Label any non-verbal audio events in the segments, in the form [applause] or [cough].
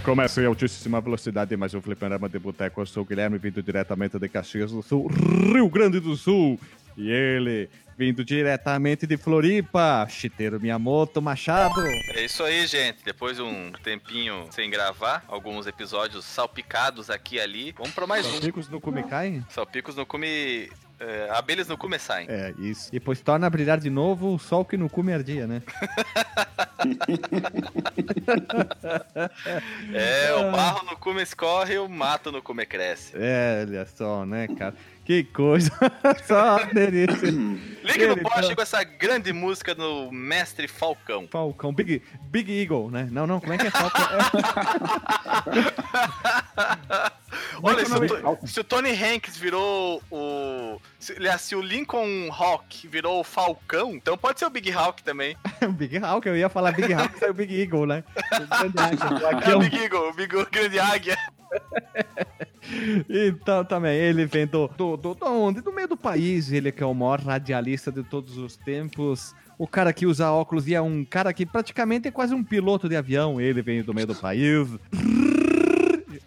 Recomeça em altíssima velocidade mais um fliperama de boteco. Eu sou o Guilherme, vindo diretamente de Caxias do Sul, Rio Grande do Sul. E ele, vindo diretamente de Floripa, Chiteiro Miyamoto Machado. É isso aí, gente. Depois de um tempinho sem gravar, alguns episódios salpicados aqui e ali, vamos pra mais um. Picos no Kumikai? Salpicos no Cume... É, abelhas no cume saem. É, isso. E depois torna a brilhar de novo o sol que no cume ardia, né? [laughs] É, o barro no cume escorre e o mato no cume cresce. É, olha só, né, cara? Que coisa. [laughs] só uma delícia. Ligue no poste com essa grande música do Mestre Falcão. Falcão, Big, Big Eagle, né? Não, não, como é que é Falcão? Olha, é [laughs] se é o, o To- nome? se o Tony Hanks virou o. Se, aliás, se o Lincoln Hawk virou o Falcão, então pode ser o Big Hawk também. [laughs] Big Hawk, eu ia falar Big Hawk, saiu Big Eagle, né? O [laughs] É o Big Eagle, o Big o Grande Águia. [laughs] Então também, ele vem do, do, do, do onde? Do meio do país, ele que é o maior radialista de todos os tempos. O cara que usa óculos e é um cara que praticamente é quase um piloto de avião. Ele vem do meio do país.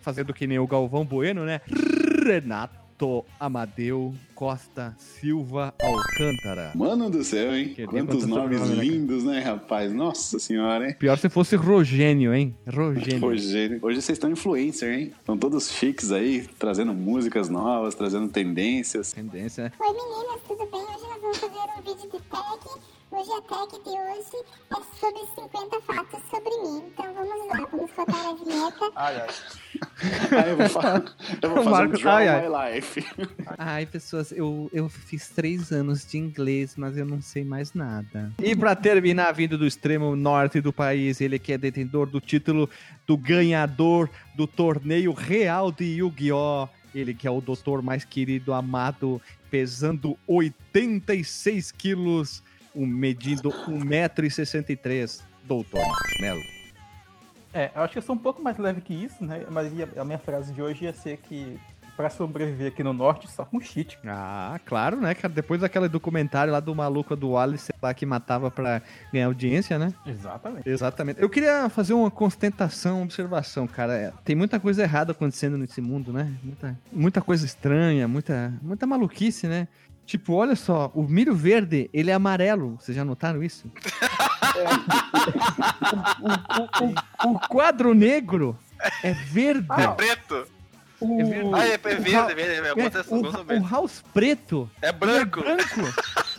Fazendo que nem o Galvão Bueno, né? Renato Amadeu Costa Silva Alcântara. Mano do céu, hein? Que Quantos quanto nomes cara? lindos, né, rapaz? Nossa senhora, hein? Pior se fosse Rogênio, hein? Rogênio. Hoje, hoje vocês estão influencer, hein? Estão todos chiques aí, trazendo músicas novas, trazendo tendências. Tendência, né? Oi meninas, tudo bem? Hoje nós vamos fazer um vídeo de tag. Hoje a tag de hoje é sobre 50 fatos sobre mim. Então vamos lá, vamos rodar a vinheta. Ai, ai. Aí eu vou, fa- eu vou fazer Marco- um Draw ai, ai. My Life. Ai, pessoas, eu, eu fiz três anos de inglês, mas eu não sei mais nada. E pra terminar, vindo do extremo norte do país, ele que é detentor do título do ganhador do torneio real de Yu-Gi-Oh! Ele que é o doutor mais querido, amado, pesando 86 quilos, um, medindo 1,63m. Doutor Melo. É, eu acho que eu sou um pouco mais leve que isso, né? Mas a minha frase de hoje ia ser que pra sobreviver aqui no norte, só com cheat. Ah, claro, né, cara? Depois daquele documentário lá do maluco do Wallace lá que matava pra ganhar audiência, né? Exatamente. Exatamente. Eu queria fazer uma constatação, uma observação, cara. É, Tem muita coisa errada acontecendo nesse mundo, né? Muita, muita coisa estranha, muita, muita maluquice, né? Tipo, olha só, o milho verde, ele é amarelo. Vocês já notaram isso? [laughs] o, o- o- o quadro negro é verde. É preto. O, Ah, é, é verde, o, é verde. É, é, o house preto É branco. é branco. [laughs]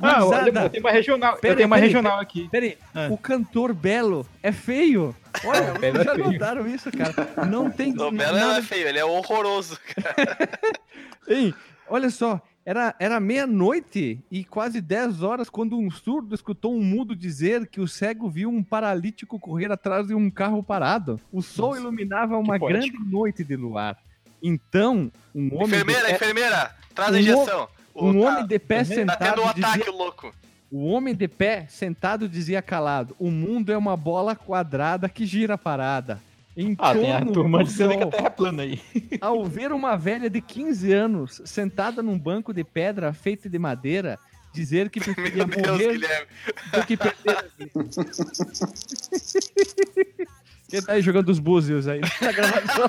Ah, olha, eu tenho uma regional. Pera eu tenho uma pera regional aqui. Peraí, Ah. o cantor Belo é feio. Olha, é já feio. notaram isso, cara? Não tem O Belo não é feio, ele é horroroso. [laughs] Ei, olha só, era, era meia-noite e quase 10 horas quando um surdo escutou um mudo dizer que o cego viu um paralítico correr atrás de um carro parado. O sol iluminava uma grande noite de luar. Então, um homem Enfermeira, de pé, enfermeira, traz a Um injeção. O- um tá- homem de pé Tá sentado tendo um ataque dizia, louco. o homem de pé sentado dizia calado: "O mundo é uma bola quadrada que gira parada." Em Ah, tem a torno turma do dizendo que a. Terra é plana aí. [laughs] Ao ver uma velha de 15 anos sentada num banco de pedra feito de madeira, dizer que [laughs] preferia Meu Deus, morrer Guilherme. do que perder a vida. [laughs] Quem tá aí jogando os búzios aí [laughs] na gravação?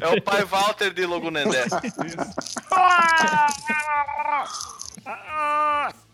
É o pai Walter de Logunendé. [laughs]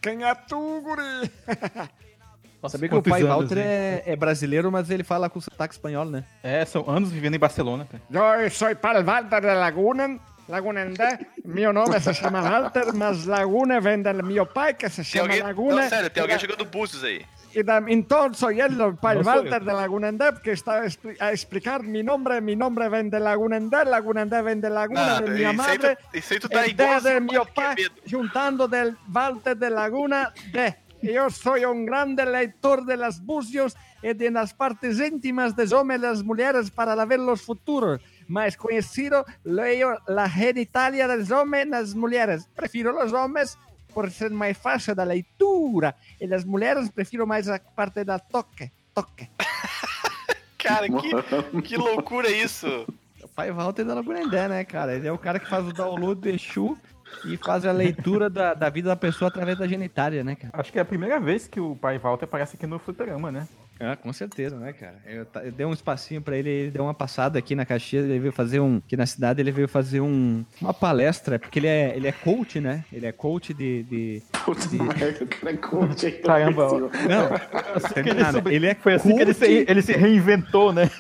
Quem é tu, guri? [laughs] Sabia que o pai anos, Walter é, é brasileiro, mas ele fala com sotaque espanhol, né? É, são anos vivendo em Barcelona, cara. Yo soy Pal Walter de Laguna, Lagunendé. Mi nome se chama Walter, mas Laguna vem do meu pai, que se chama alguém, Laguna. não, sério, tem alguém jogando búzios aí. E da, então soy el Pal No soy Walter yo. de Lagunendé, porque está a, expli- a explicar mi nombre. Mi nombre vem de Lagunendé, Lagunendé vem de Laguna, Não, de minha isso aí madre. tu, isso aí tu tá El igual de meu que pai, medo. juntando del Walter de Laguna de. Eu sou um grande leitor de las bucios e de las partes íntimas dos homens e das mulheres para ver los futuros. Mais conhecido, leio la genitalia dos homens e das mulheres. Prefiro os homens por ser mais fácil da leitura. E das mulheres, prefiro mais a parte da toque. Toque. [laughs] Cara, que, que loucura isso. O pai Walter da Lagurendé, né, cara? Ele é o cara que faz o download de Exu e faz a leitura da, da vida da pessoa através da genitária, né, cara? Acho que é a primeira vez que o pai Walter aparece aqui no Fliperama, né? Ah, com certeza, né, cara? Eu, eu dei um espacinho pra ele, ele deu uma passada aqui na Caxias, ele veio fazer um. Aqui na cidade ele veio fazer um, uma palestra, porque ele é, ele é coach, né? Ele é coach de. de... Puta merda, o cara é coach aí. Caramba, ó. Não, Que ele ele é Foi assim que ele se, coach- ele se reinventou, né?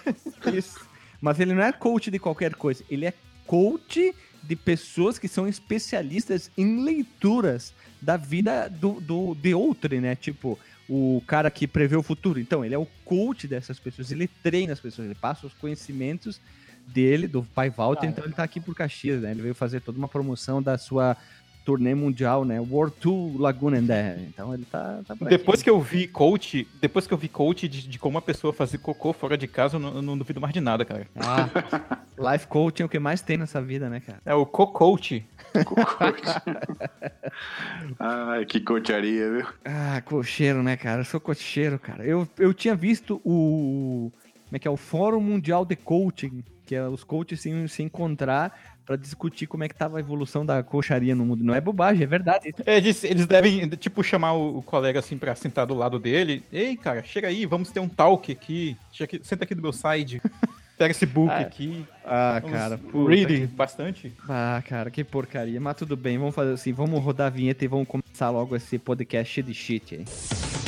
Isso. Mas ele não é coach de qualquer coisa. Ele é coach de pessoas que são especialistas em leituras da vida do, do, de outrem, né? Tipo, o cara que prevê o futuro. Então, ele é o coach dessas pessoas. Ele treina as pessoas. Ele passa os conhecimentos dele, do pai Walter. Ah, então, ele tá aqui por Caxias, né? Ele veio fazer toda uma promoção da sua turnê mundial, né? World Tour Laguna There. Então, ele tá, tá por aqui. Depois que eu vi coach, depois que eu vi coach de, de como uma pessoa fazer cocô fora de casa, eu não, eu não duvido mais de nada, cara. Ah, [laughs] life coaching é o que mais tem nessa vida, né, cara? É o [laughs] co-coach. Ai, que coacharia, viu? Ah, cocheiro, né, cara? Eu sou cocheiro, cara. Eu, eu tinha visto o. Como é que é? O Fórum Mundial de Coaching, que é os coaches se, se encontrar pra discutir como é que tava a evolução da coxaria no mundo. Não é bobagem, é verdade. É, Eles, eles devem, tipo, chamar o, o colega assim pra sentar do lado dele. Ei, cara, chega aí, vamos ter um talk aqui. Aqui- senta aqui do meu side. [laughs] Pega esse book Ah, aqui. Ah, cara. puta reading que- bastante. Ah, cara, que porcaria. Mas tudo bem, vamos fazer assim. Vamos rodar a vinheta e vamos começar logo esse podcast de shit aí.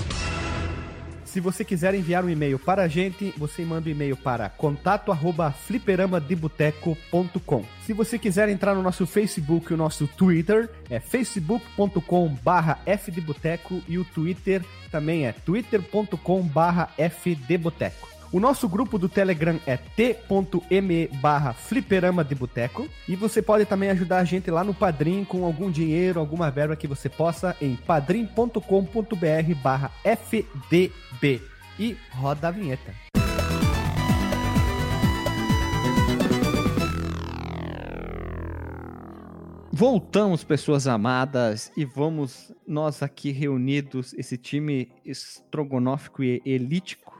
Se você quiser enviar um e-mail para a gente, você manda um e-mail para contato@fliperamadeboteco.com. Se você quiser entrar no nosso Facebook e o nosso Twitter, é facebook.com/fdeboteco e o Twitter também é twitter.com/fdeboteco. O nosso grupo do Telegram é t.me barra fliperama de boteco. E você pode também ajudar a gente lá no Padrim com algum dinheiro, alguma verba que você possa em padrim.com.br barra fdb. E roda a vinheta. Voltamos, pessoas amadas, e vamos nós aqui reunidos, esse time estrogonófico e elítico,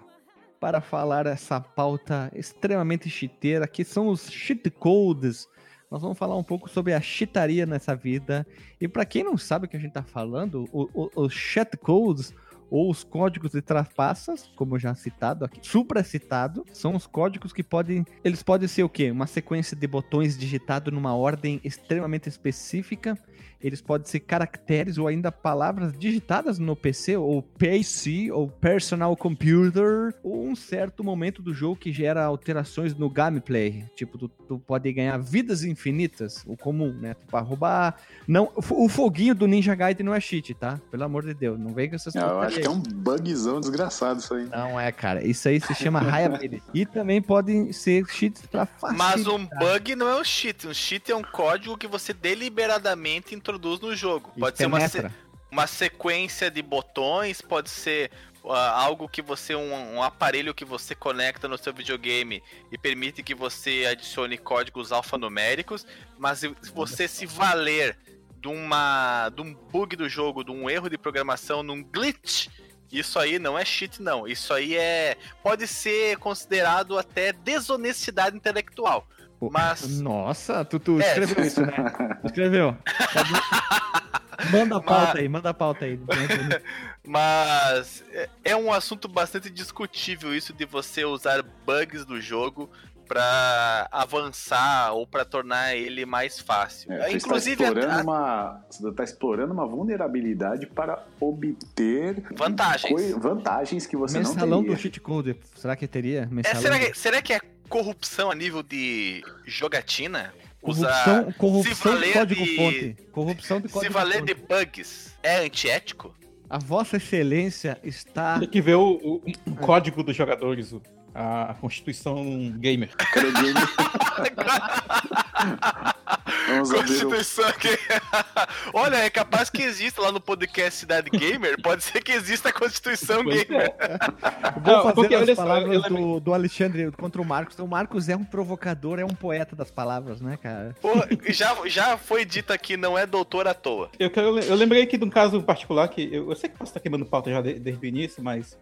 para falar essa pauta extremamente chiteira, que são os cheat codes. Nós vamos falar um pouco sobre a chitaria nessa vida. E para quem não sabe o que a gente tá falando, os cheat codes ou os códigos de trapaças, como já citado aqui, supracitado, são os códigos que podem, eles podem ser o quê? Uma sequência de botões digitados numa ordem extremamente específica. Eles podem ser caracteres ou ainda palavras digitadas no PC ou PC ou personal computer ou um certo momento do jogo que gera alterações no gameplay. Tipo, tu, tu pode ganhar vidas infinitas, o comum, né? Tu pode roubar. Não, o fo- o foguinho do Ninja Gaiden não é cheat, tá? Pelo amor de Deus, não vem com essas Ah, Eu acho que é um bugzão desgraçado isso aí. não é, cara. Isso aí se chama Hiability. [laughs] e também podem ser cheats pra facilitar. Mas um bug não é um cheat. Um cheat é um código que você deliberadamente introduz no jogo. E Pode ser uma, se- penetra. uma sequência de botões, pode ser ah, algo que você. Um, um aparelho que você conecta no seu videogame e permite que você adicione códigos alfanuméricos, mas se você se valer de, uma, de um bug do jogo, de um erro de programação, num glitch. Isso aí não é cheat, não. Isso aí é. Pode ser considerado até desonestidade intelectual. Mas. Nossa, tu, tu É. escreveu isso, né? Escreveu. [laughs] manda a pauta aí, manda a pauta aí. Mas é- um assunto bastante discutível isso de você usar bugs do jogo pra avançar ou pra tornar ele mais fácil. É, você Inclusive, está explorando, a- uma, você está explorando uma vulnerabilidade para obter Vantagens. coi- vantagens que você Mensalão não teria. do cheat code. Será que teria? é, Mensalão. será, que, será que é corrupção a nível de jogatina? Corrupção, Usar, corrupção se de valer código de- fonte. Corrupção de se código valer de fonte. bugs é antiético? A vossa excelência está... Tem que ver o, o- o código dos jogadores, o- a, constituição gamer. [laughs] Constituição que... [laughs] Olha, é capaz que exista lá no podcast Cidade Gamer. Pode ser que exista a Constituição Pois Gamer. Vou Não, fazer porque, as olha só, palavras lembrei- do, do Alexandre contra o Marcos. O Marcos é um provocador, é um poeta das palavras, né, cara? Pô, já, já foi dito aqui, não é doutor à toa. Eu, quero, eu lembrei aqui de um caso particular que eu, eu sei que posso estar queimando pauta já de- desde o início, mas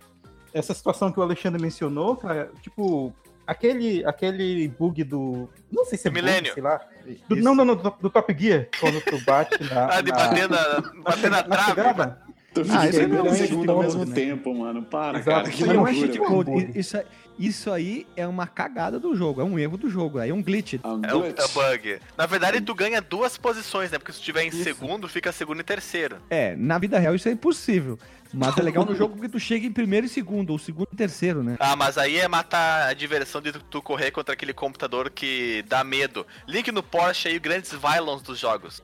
essa situação que o Alexandre mencionou, cara, tipo, aquele, aquele bug do. Não sei se é bug, Milênio. sei lá. Do- Isso. não, não, não, do, do Top Gear. Quando tu bate na. [laughs] Ah, de na- bater na, bater na [laughs] trave. pegada. Tu Ah, fica isso não é um um segundo cheat ao code, mesmo né? tempo, mano. Para, Exato, cara. isso Que Isso é cheat code. bug. Isso, é- isso aí é uma cagada do jogo, é um erro do jogo, aí é um glitch. Ah, É o, glitch. é bug. Na verdade, tu ganha duas posições, né? Porque se tu tiver em segundo, fica segundo e terceiro. É, na vida real isso é impossível. Mas é legal no jogo porque tu chega em primeiro e segundo, ou segundo e terceiro, né? Ah, mas aí é matar a diversão de tu- correr contra aquele computador que dá medo. Link no Porsche aí, grandes violons dos jogos.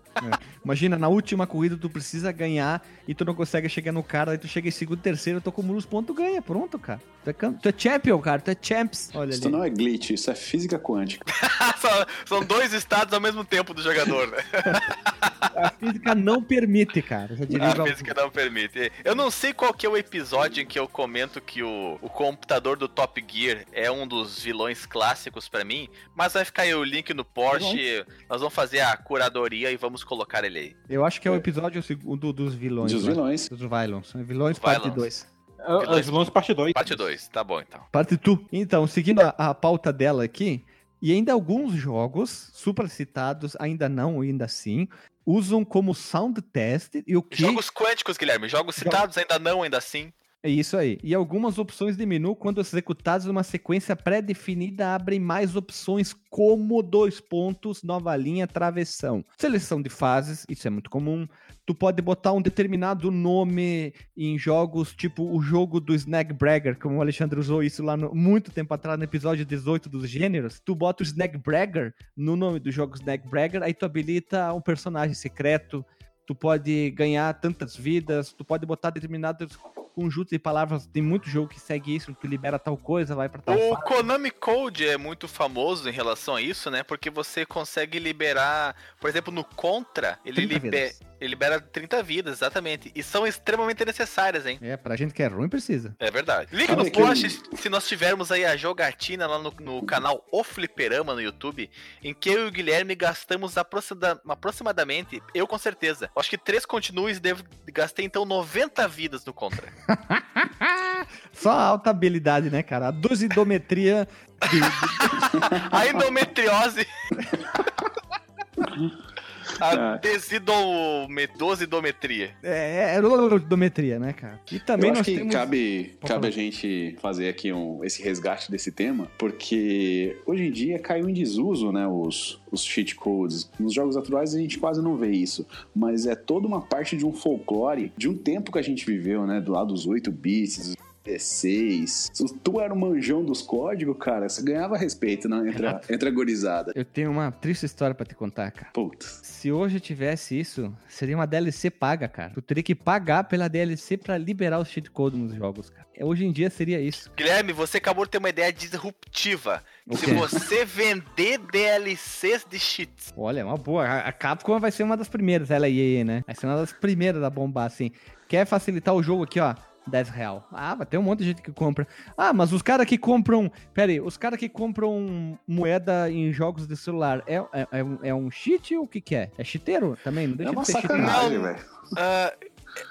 Imagina, na última corrida tu precisa ganhar e tu não consegue chegar no cara, aí tu chega em segundo terceiro, tu acumula os pontos, tu ganha, pronto, cara. Tu é, tu é champion, cara, tu é champs. Olha Isso ali. não é glitch, isso é física quântica. [laughs] são, são dois estados ao mesmo tempo do jogador, né? [laughs] A física não permite, cara. Já diria A física não permite. Eu não sei qual que é o episódio em que eu comento que o, o computador do Top Gear é um dos vilões clássicos pra mim, mas vai ficar aí o link no Porsche, nós vamos fazer a curadoria e vamos colocar ele aí. Eu acho que é o episódio segundo dos vilões. Dos né? vilões. Dos vilões. São vilões parte Vilões. 2. Ah, Os vilões parte 2. Parte 2, tá bom então. Parte tu. Então, seguindo a, a pauta dela aqui, e ainda alguns jogos super citados, ainda não, ainda sim, usam como sound test e o que Jogos quânticos, Guilherme, jogos citados ainda não, ainda assim. É isso aí. E algumas opções de menu, quando executadas numa sequência pré-definida, abrem mais opções como dois pontos, nova linha, travessão. Seleção de fases, isso é muito comum. Tu pode botar um determinado nome em jogos, tipo o jogo do Snagbragger, como o Alexandre usou isso lá no- muito tempo atrás, no episódio 18 dos gêneros. Tu bota o Snagbragger no nome do jogo Snagbragger, aí tu habilita um personagem secreto, tu pode ganhar tantas vidas, tu pode botar determinados conjuntos de palavras. Tem muito jogo que segue isso, tu libera tal coisa, vai pra tal O fase. Konami Code é muito famoso em relação a isso, né? Porque você consegue liberar, por exemplo, no Contra, ele, 30 libe- vidas. ele libera 30 vidas, exatamente. E são extremamente necessárias, hein? É, pra gente que é ruim, precisa. É verdade. Link Sabe no aquele- post se nós tivermos aí a jogatina lá no, no canal O Fliperama no YouTube, em que eu e o Guilherme gastamos aproxima- aproximadamente, eu com certeza, acho que três continues devo, gastei então 90 vidas no Contra. [laughs] Só a alta habilidade, né, cara? A dosidometria. de- [laughs] A endometriose. [laughs] a desidome, dosidometria. é, é dosidometria, né, cara? E também eu acho nós que temos. cabe, Pode cabe a gente fazer aqui um, esse resgate desse tema, porque hoje em dia caiu em desuso, né, os, os cheat codes. Nos jogos atuais a gente quase não vê isso, mas é toda uma parte de um folclore, de um tempo que a gente viveu, né, do lado dos 8 bits, 16. Se tu era o manjão dos códigos, cara, você ganhava respeito né, entre, a, entre a gorizada. Eu tenho uma triste história pra te contar, cara. Putz. Se hoje tivesse isso, seria uma DLC paga, cara. Tu teria que pagar pela DLC pra liberar os cheat codes nos jogos, cara. É, Hoje em dia seria isso. Guilherme, você acabou de ter uma ideia disruptiva. Se você vender DLCs de cheats, Olha, é uma boa. A Capcom vai ser uma das primeiras, ela e né? Vai ser uma das primeiras a bombar, assim. Quer facilitar o jogo aqui, ó. 10 real. Ah, vai ter um monte de gente que compra. Ah, mas os caras que compram. Pera aí, os caras que compram moeda em jogos de celular é, é, é um- é um cheat ou o que, que é? É cheateiro também? Não É deixa uma de ser sacanagem, velho. ah,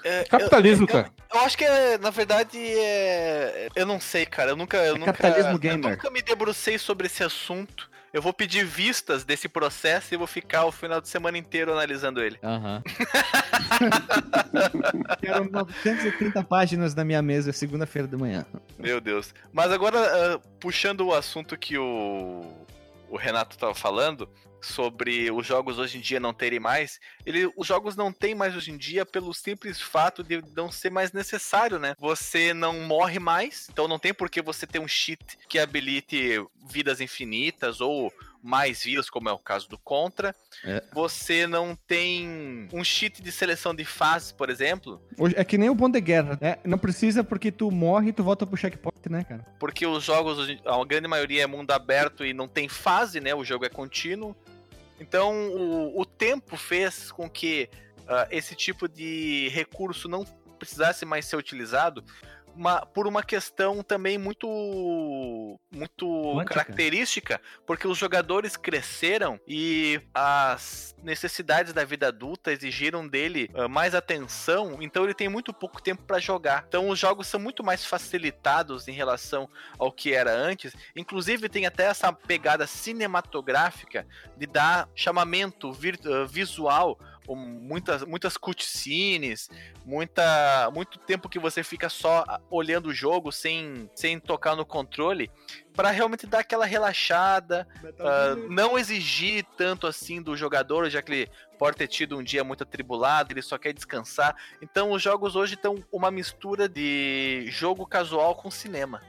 é, Capitalismo, eu, cara. eu acho que, é, na verdade, é. Eu não sei, cara. Eu nunca. Eu É nunca, capitalismo eu gamer. nunca me debrucei sobre esse assunto. Eu vou pedir vistas desse processo e vou ficar o final de semana inteiro analisando ele. Aham. [laughs] Quero 930 páginas na minha mesa segunda-feira de manhã. Meu Deus. Mas agora, ah, puxando o assunto que o, o Renato tava falando, sobre os jogos hoje em dia não terem mais, ele, os jogos não tem mais hoje em dia pelo simples fato de não ser mais necessário, né? Você não morre mais, então não tem por que você ter um cheat que habilite vidas infinitas ou mais vidas, como é o caso do Contra. É. Você não tem um cheat de seleção de fases, por exemplo, Hoje, é que nem o bom de guerra, né? Não precisa porque tu morre e tu volta pro checkpoint, né, cara? porque os jogos, a grande maioria é mundo aberto e não tem fase, né? O jogo é contínuo. Então, o, o tempo fez com que ah, esse tipo de recurso não precisasse mais ser utilizado. Uma, por uma questão também muito muito Quântica. característica, porque os jogadores cresceram e as necessidades da vida adulta exigiram dele ah, mais atenção, então ele tem muito pouco tempo para jogar. Então os jogos são muito mais facilitados em relação ao que era antes. Inclusive tem até essa pegada cinematográfica de dar chamamento ah, visual muitas, muitas cutscenes, muita, muito tempo que você fica só ah, olhando o jogo sem, sem tocar no controle, para realmente dar aquela relaxada, ah, não exigir tanto assim do jogador, já que ele pode ter tido um dia muito atribulado, ele só quer descansar. Então os jogos hoje estão uma mistura de jogo casual com cinema.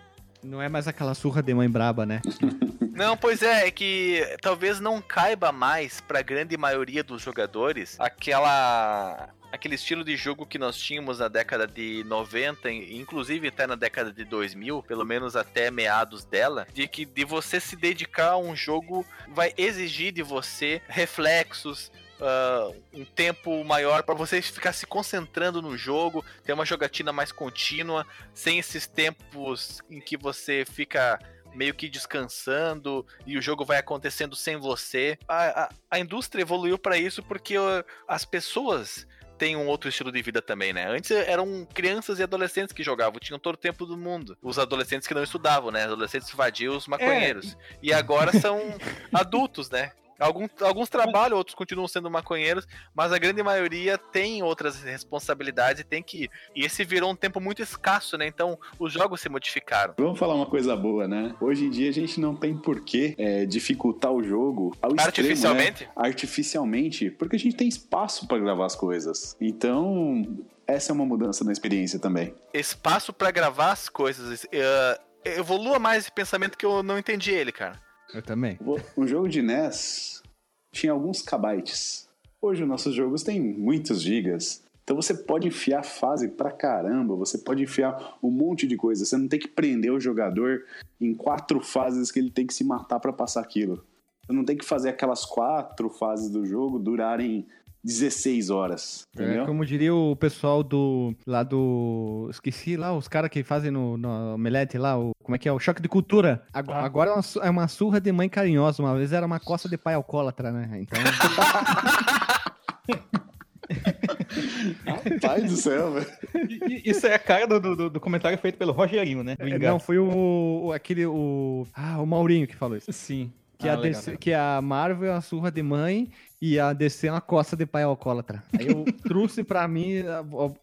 Não é mais aquela surra de mãe braba, né? [laughs] Não, pois é, é que talvez não caiba mais pra grande maioria dos jogadores aquela aquele estilo de jogo que nós tínhamos na década de 90, e inclusive até na década de 2000, pelo menos até meados dela, de que de você se dedicar a um jogo vai exigir de você reflexos, ah, um tempo maior para você ficar se concentrando no jogo, ter uma jogatina mais contínua, sem esses tempos em que você fica meio que descansando e o jogo vai acontecendo sem você. A, a, a indústria evoluiu para isso porque ó, as pessoas têm um outro estilo de vida também, né? Antes eram crianças e adolescentes que jogavam, tinham todo o tempo do mundo. Os adolescentes que não estudavam, né? Adolescentes vadios, maconheiros. E agora são [laughs] adultos, né? Alguns, alguns trabalham, outros continuam sendo maconheiros, mas a grande maioria tem outras responsabilidades e tem que ir. E esse virou um tempo muito escasso, né? Então os jogos se modificaram. Vamos falar uma coisa boa, né? Hoje em dia a gente não tem porquê é, dificultar o jogo ao extremo, Artificialmente? né? Artificialmente, porque a gente tem espaço pra gravar as coisas. Então, essa é uma mudança na experiência também. Espaço pra gravar as coisas. eh, evolua mais esse pensamento que eu não entendi ele, cara. Eu também. O o jogo de NES tinha alguns kbytes. Hoje os nossos jogos têm muitos gigas. Então você pode enfiar fase pra caramba, você pode enfiar um monte de coisa. Você não tem que prender o jogador em quatro fases que ele tem que se matar pra passar aquilo. Você não tem que fazer aquelas quatro fases do jogo durarem 16 horas. É, Entendeu? como diria o pessoal do. lá do. Esqueci lá, os caras que fazem no, no Omelete lá, o, como é que é? O choque de cultura. Ago- Ah. Agora é uma, é uma surra de mãe carinhosa. Uma vez era uma coça de pai alcoólatra, né? Então. [laughs] Rapaz do céu, velho. Isso é a cara do, do- do comentário feito pelo Rogerinho, né? Do É, não, foi o, o- aquele. O, ah, o Maurinho que falou isso. Sim. Que, Ah, a legal, DC legal. que a Marvel é uma surra de mãe e a DC é uma coça de pai alcoólatra. Aí eu [laughs] trouxe pra mim,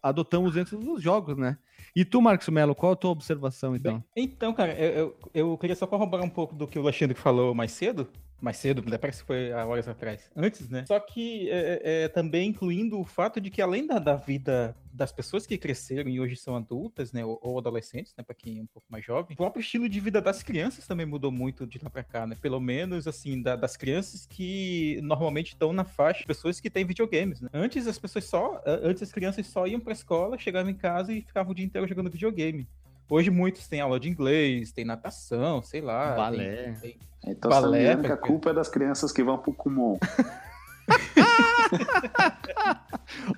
adotamos dentro dos jogos, né? E tu, Marcos Melo, qual a tua observação, então? Então, cara, eu, eu, eu queria só corroborar um pouco do que o Alexandre falou mais cedo. Mais cedo, parece que foi há horas atrás. Antes, né? Só que é, é, é, também incluindo o fato de que além da, da vida das pessoas que cresceram e hoje são adultas, né? Ou, ou adolescentes, né? Pra quem é um pouco mais jovem, o próprio estilo de vida das crianças também mudou muito de lá pra cá, né? Pelo menos, assim, da- das crianças que normalmente estão na faixa de pessoas que têm videogames, né? Antes as pessoas só. Antes as crianças só iam pra escola, chegavam em casa e ficavam o dia inteiro jogando videogame. Hoje muitos têm aula de inglês, tem natação, sei lá. Balé. tem- tem- Então você tá Balé, que a culpa é das crianças que vão pro Kumon. [laughs]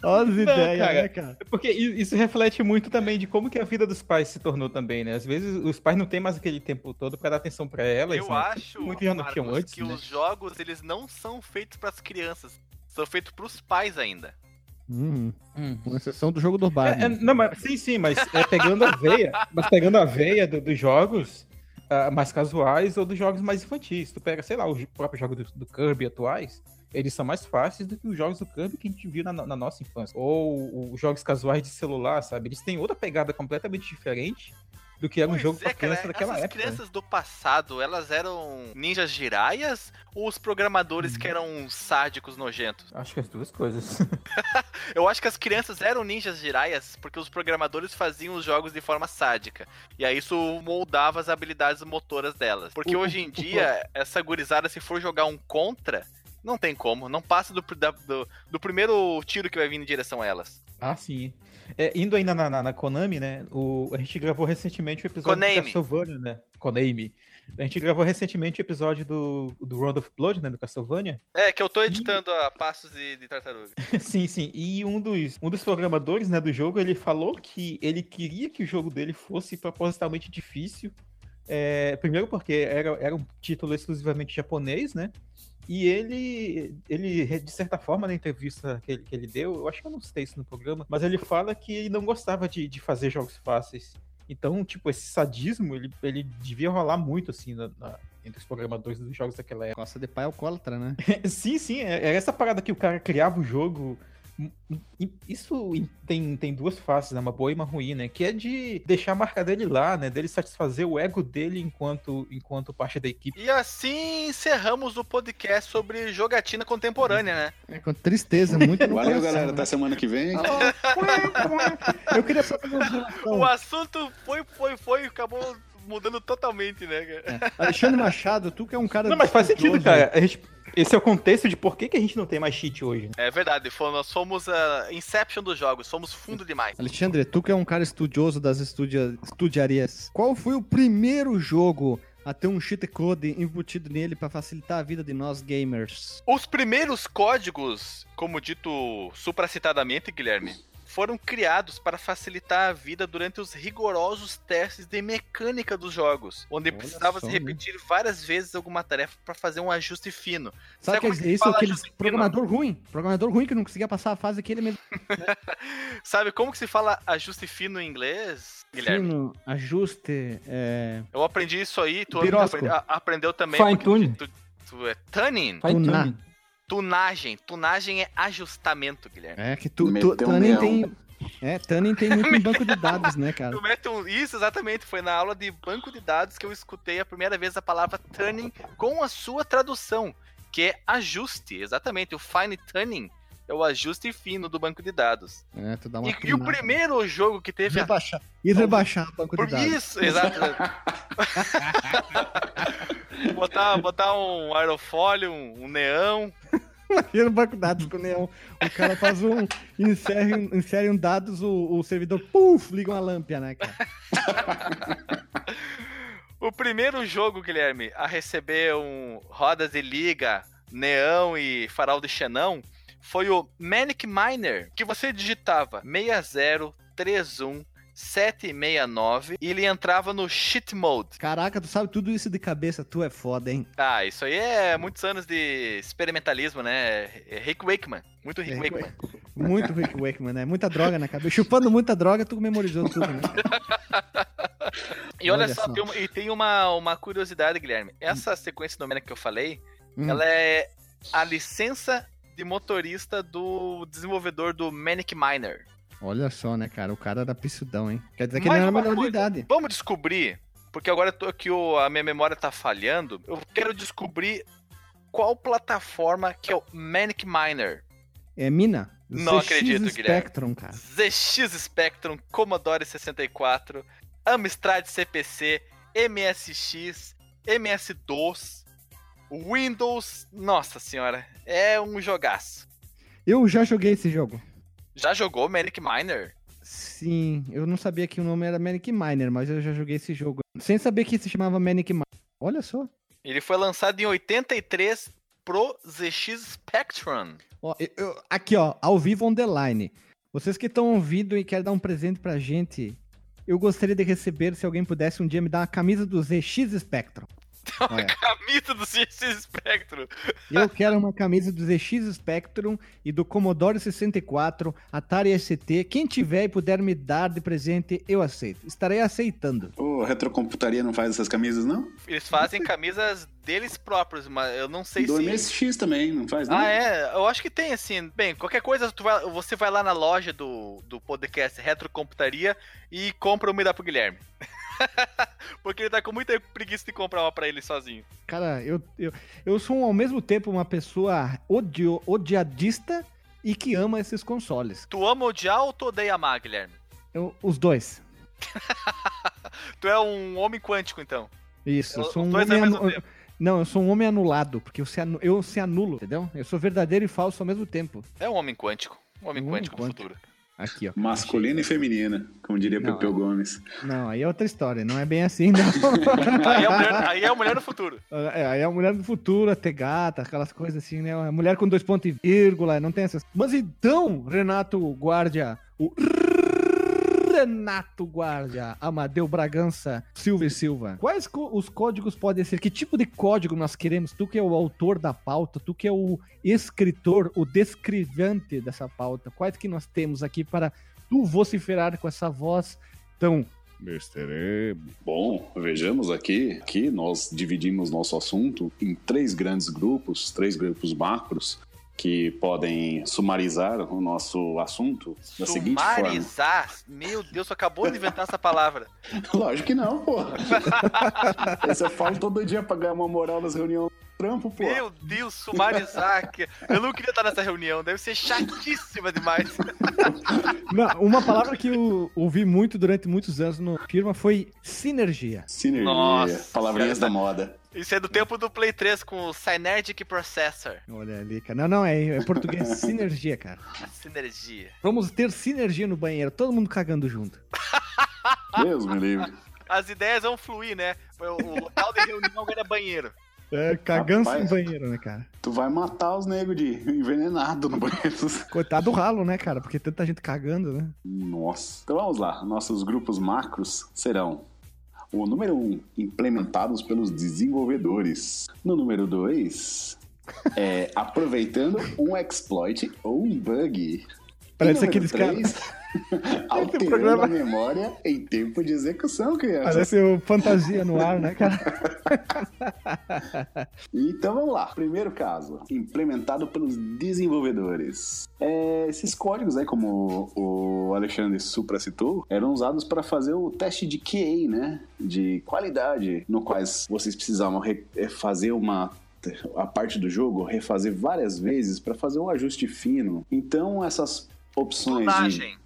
Olha as Não, ideias, cara. né, cara? Porque isso reflete muito também de como que a vida dos pais se tornou também, né? Às vezes os pais não têm mais aquele tempo todo pra dar atenção pra elas. Eu né? acho, Muito já não tinham Marcos, antes, que né? os jogos eles não são feitos para as crianças, são feitos para os pais ainda. Uhum. Hum. Com exceção do jogo do bar. É, é, não, mas, sim, sim, mas é pegando a veia, mas pegando a veia do- dos jogos ah, mais casuais ou dos jogos mais infantis. Tu pega, sei lá, os próprios jogos do, do Kirby atuais, eles são mais fáceis do que os jogos do Kirby que a gente viu na, na nossa infância. Ou os jogos casuais de celular, sabe? Eles têm outra pegada completamente diferente do que era um Pois jogo é, pra criança cara, daquela essas época. né? crianças do passado, elas eram ninjas jiraias ou os programadores Hum. que eram sádicos nojentos? Acho que as duas coisas. [laughs] Eu acho que as crianças eram ninjas jiraias porque os programadores faziam os jogos de forma sádica. E aí isso moldava as habilidades motoras delas. Porque O- hoje em o- dia, essa gurizada, se for jogar um contra, Não tem como. Não passa do, da- do, do primeiro tiro que vai vir em direção a elas. Ah, sim. É, indo ainda na, na- na Konami, né? O, a gente gravou recentemente o episódio Konami. do Castlevania, né? Konami. A gente gravou recentemente o episódio do, do Round of Blood, né? Do Castlevania. É, que eu tô editando a passos de, de tartaruga. [laughs] sim, sim. E um dos, um dos programadores né, do jogo, ele falou que ele queria que o jogo dele fosse propositalmente difícil. É, primeiro porque era, era um título exclusivamente japonês, né? E ele, ele, de certa forma, na entrevista que ele, que ele deu, eu acho que eu não citei isso no programa, mas ele fala que ele não gostava de, de fazer jogos fáceis. Então, tipo, esse sadismo, ele, ele devia rolar muito, assim, na- na- entre os programadores dos jogos daquela época. Costa de pai alcoólatra, né? [laughs] sim, sim, é- era essa parada que o cara criava o jogo. Isso tem, tem duas faces, né? Uma boa e uma ruim, né? Que é de deixar a marca dele lá, né? Dele satisfazer o ego dele enquanto, enquanto parte da equipe. E assim encerramos o podcast sobre jogatina contemporânea, né? É com tristeza, muito no Valeu, coração, galera. né? Até semana que vem. Eu queria só fazer uma. O assunto foi, foi, foi e acabou mudando totalmente, né, cara? Alexandre Machado, tu que é um cara. Não, mas faz sentido, cara. A gente- esse é o contexto de por que, que a gente não tem mais cheat hoje. né? É verdade, nós fomos a Inception dos jogos, somos fundo demais. Alexandre, tu que é um cara estudioso das estudia... estudiarias, qual foi o primeiro jogo a ter um cheat code embutido nele pra facilitar a vida de nós gamers? Os primeiros códigos, como dito supracitadamente, Guilherme, foram criados para facilitar a vida durante os rigorosos testes de mecânica dos jogos, onde Olha precisava só, se né? repetir várias vezes alguma tarefa para fazer um ajuste fino. Sabe Sabe que como é que isso? fala Aquele ajuste fino? programador ruim. Programador ruim que não conseguia passar a fase que ele mesmo. [laughs] Sabe como que se fala ajuste fino em inglês, Guilherme? Fino, ajuste. É... Eu aprendi isso aí, tu aprendeu também. Fine tune. Tu, tu é tuning? Fine tuning. Tunagem. Tunagem é ajustamento, Guilherme. É que tu, tu um leão. tem. É, Tuning tem muito em banco de [laughs] dados, né, cara? Tu mete um... Isso, exatamente. Foi na aula de banco de dados que eu escutei a primeira vez a palavra tuning com a sua tradução, que é ajuste. Exatamente. O fine tuning é o ajuste fino do banco de dados. É, tu dá uma E, e o primeiro jogo que teve a Rebaixar. E rebaixar o banco Por de dados. isso, exato. [laughs] botar, botar um aerofólio, um, um neão. E no banco de dados com o neon. O cara faz um. Insere, insere um dados, o, o servidor, puf, liga uma lâmpada, né, cara? [laughs] O primeiro jogo, Guilherme, a receber um rodas de liga, neão e farol de xenão foi o Manic Miner, que você digitava 6031 769 e ele entrava no cheat mode. Caraca, tu sabe tudo isso de cabeça, tu é foda, hein? Ah, isso aí é muitos anos de experimentalismo, né? É Rick Wakeman, muito Rick É, Wakeman. [laughs] Muito Rick Wakeman, né? Muita droga na cabeça. Chupando muita droga, tu memorizou tudo, né? [laughs] E olha, Olha só, só. tem uma- e tem uma, uma curiosidade, Guilherme. Essa sequência numérica que eu falei, Hum. ela é a licença de motorista do desenvolvedor do Manic Miner. Olha só, né, cara? O cara era pisudão, hein? Quer dizer que Mais ele era uma menor de idade. Vamos descobrir, porque agora eu tô aqui, a minha memória tá falhando. Eu quero descobrir qual plataforma que é o Manic Miner. É mina? Não ZX acredito, Guilherme. Spectrum, cara. ZX Spectrum, Commodore 64, Amstrad CPC, MSX, MS-DOS, Windows. Nossa senhora, é um jogaço. Eu já joguei esse jogo. Já jogou Manic Miner? Sim, eu não sabia que o nome era Manic Miner, mas eu já joguei esse jogo. Sem saber que se chamava Manic Miner. Olha só. Ele foi lançado em 83 pro ZX Spectrum. Ó, eu- eu- aqui, ó, ao vivo on the line. Vocês que estão ouvindo e querem dar um presente pra gente, eu gostaria de receber, se alguém pudesse um dia me dar uma camisa do ZX Spectrum. Olha, Camisa do ZX Spectrum. eu quero uma camisa do ZX Spectrum e do Commodore 64, Atari ST. Quem tiver e puder me dar de presente, eu aceito. Estarei aceitando. Ô, retrocomputaria não faz essas camisas, não? Eles fazem camisas deles próprios, mas eu não sei Do se. MSX também, não faz, não? Ah, é? Eu acho que tem, assim. Bem, qualquer coisa, tu vai- você vai lá na loja do, do podcast Retrocomputaria e compra uma e dá pro Guilherme. [laughs] [laughs] Porque ele tá com muita preguiça de comprar uma pra ele sozinho. Cara, eu, eu, eu sou ao mesmo tempo uma pessoa odio, odiadista e que ama esses consoles. Tu ama odiar ou tu odeia amar, Guilherme? Eu- os dois. [laughs] Tu é um homem quântico, então. Isso, eu sou um homem. Não, eu sou um homem anulado, porque eu se, anu- eu se anulo, entendeu? Eu sou verdadeiro e falso ao mesmo tempo. É um homem quântico. Um homem Um homem quântico do quântico. futuro. Aqui, ó. Masculina e feminina, como diria Não, Pepeu Gomes. Não, aí é outra história, não é bem assim, não. [laughs] Aí é a mulher, aí é a mulher do futuro. [laughs] É, aí é a mulher do futuro, até gata, aquelas coisas assim, né? A mulher com dois pontos e vírgula, não tem essas. Mas então, Renato Guardia, o Renato Guardia, Amadeu Bragança, Silva e Silva. Quais os códigos podem ser? Que tipo de código nós queremos? Tu que é o autor da pauta, tu que é o escritor, o descrevante dessa pauta. Quais que nós temos aqui para tu vociferar com essa voz tão Mr. Bom, vejamos aqui que nós dividimos nosso assunto em três grandes grupos, três grupos macros, que podem sumarizar o nosso assunto da seguinte forma. Sumarizar? Meu Deus, tu acabou de inventar essa palavra. [laughs] Lógico que não, pô. [laughs] Eu falo todo dia pra ganhar uma moral nas reuniões do trampo, pô. Meu Deus, sumarizar. Eu não queria estar nessa reunião, deve ser chatíssima demais. [laughs] Não, uma palavra que eu ouvi muito durante muitos anos no firma foi sinergia. Sinergia, Nossa, palavrinhas cara, da moda. Isso é do tempo do Play 3 com o Synergic Processor. Olha ali, cara. Não, não, é, é português [laughs] sinergia, cara. Sinergia. Vamos ter sinergia no banheiro, todo mundo cagando junto. [laughs] Deus me livre. As ideias vão fluir, né? O local de reunião agora é banheiro. É, cagando Rapaz. no banheiro, né, cara? Tu vai matar os negros de envenenado no banheiro. [laughs] Coitado do ralo, né, cara? Porque tanta gente cagando, né? Nossa. Então vamos lá. Nossos grupos macros serão o número 1, um, implementados pelos desenvolvedores. No número 2, é, aproveitando um exploit ou um bug. Parece aqueles três, [laughs] alterando programa- a memória em tempo de execução, crianças. Parece o fantasia no ar, né, cara? [laughs] Então vamos lá. Primeiro caso, implementado pelos desenvolvedores. É, esses códigos aí, como o Alexandre Supra citou, eram usados para fazer o teste de QA, né? De qualidade, no quais vocês precisavam re- fazer uma a parte do jogo, refazer várias vezes para fazer um ajuste fino. Então essas opções de Tunagem.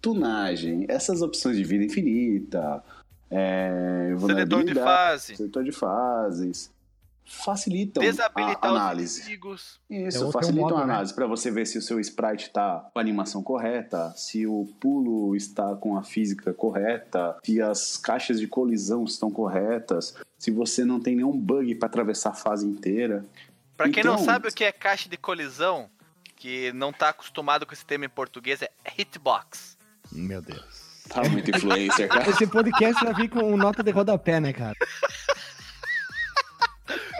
tunagem, essas opções de vida infinita, é, Seletor de fase. seletor de fases, facilitam a os análise. inimigos. É Isso, outro facilitam modo, a né? análise para você ver se o seu sprite está com a animação correta, se o pulo está com a física correta, se as caixas de colisão estão corretas, se você não tem nenhum bug para atravessar a fase inteira. Pra quem não Então- sabe o que é caixa de colisão, que não tá acostumado com esse termo em português, é hitbox. Meu Deus. Tá muito influencer, [laughs] cara. Esse podcast vai vir com nota de rodapé, né, cara? [laughs]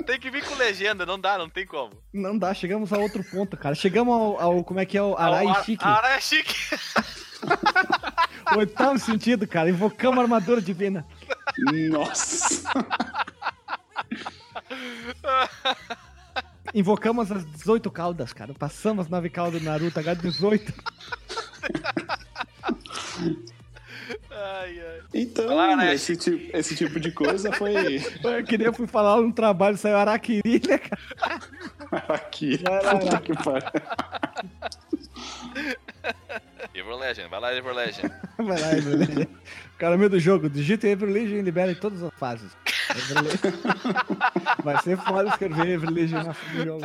Tem que vir com legenda, não dá, não tem como. Não dá, chegamos a outro ponto, cara. Chegamos ao, ao- como é que é o Arai Ar- Chique. Arai chique. [laughs] Oitavo sentido, cara. Invocamos a armadura divina. Nossa! Invocamos as 18 caudas, cara. Passamos as 9 caudas do Naruto, agora 18. Ai, ai. Então, lá, né, esse, tipo, esse tipo de coisa foi Eu queria fui falar um trabalho, saiu Araquiri, né, cara? lá. Puta que pariu. Evil Legend, vai lá, Evil Legend. Vai lá, Evil Legion. O cara meio do jogo, digita Evil Legion e libera em todas as fases. [laughs] Vai ser foda escrever Legion na jogo.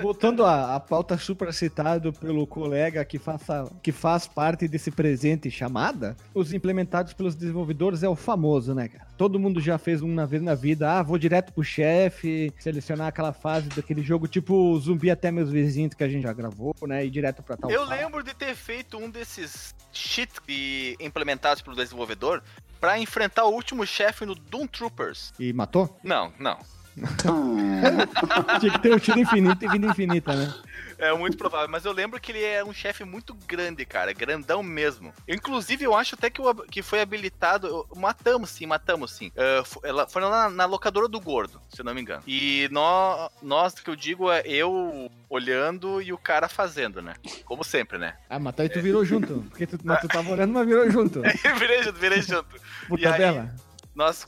Voltando à, à pauta super citado pelo colega que, faça, que faz parte desse presente chamada, os implementados pelos desenvolvedores é o famoso, né, cara? Todo mundo já fez uma vez na vida, ah, vou direto pro chefe, selecionar aquela fase daquele jogo tipo zumbi até meus vizinhos que a gente já gravou, né, e direto pra tal Eu fase. lembro de ter feito um desses cheats que- implementados pelo desenvolvedor pra enfrentar o último chefe no Doom Troopers. E matou? Não, não. [laughs] Tinha que ter um tiro infinito e vida infinita, né? É muito provável, mas eu lembro que ele é um chefe muito grande, cara, grandão mesmo. Inclusive, eu acho até que, o que foi habilitado. eu- Matamos sim, matamos sim. Fo- ela foi na, na locadora do gordo, se eu não me engano. E nós, nós, que eu digo, é eu olhando e o cara fazendo, né? Como sempre, né? Ah, matou e tu virou junto. Porque tu, mas tu tava olhando, mas virou junto. [laughs] virei junto, virei junto. Por E aí- tabela. Nós.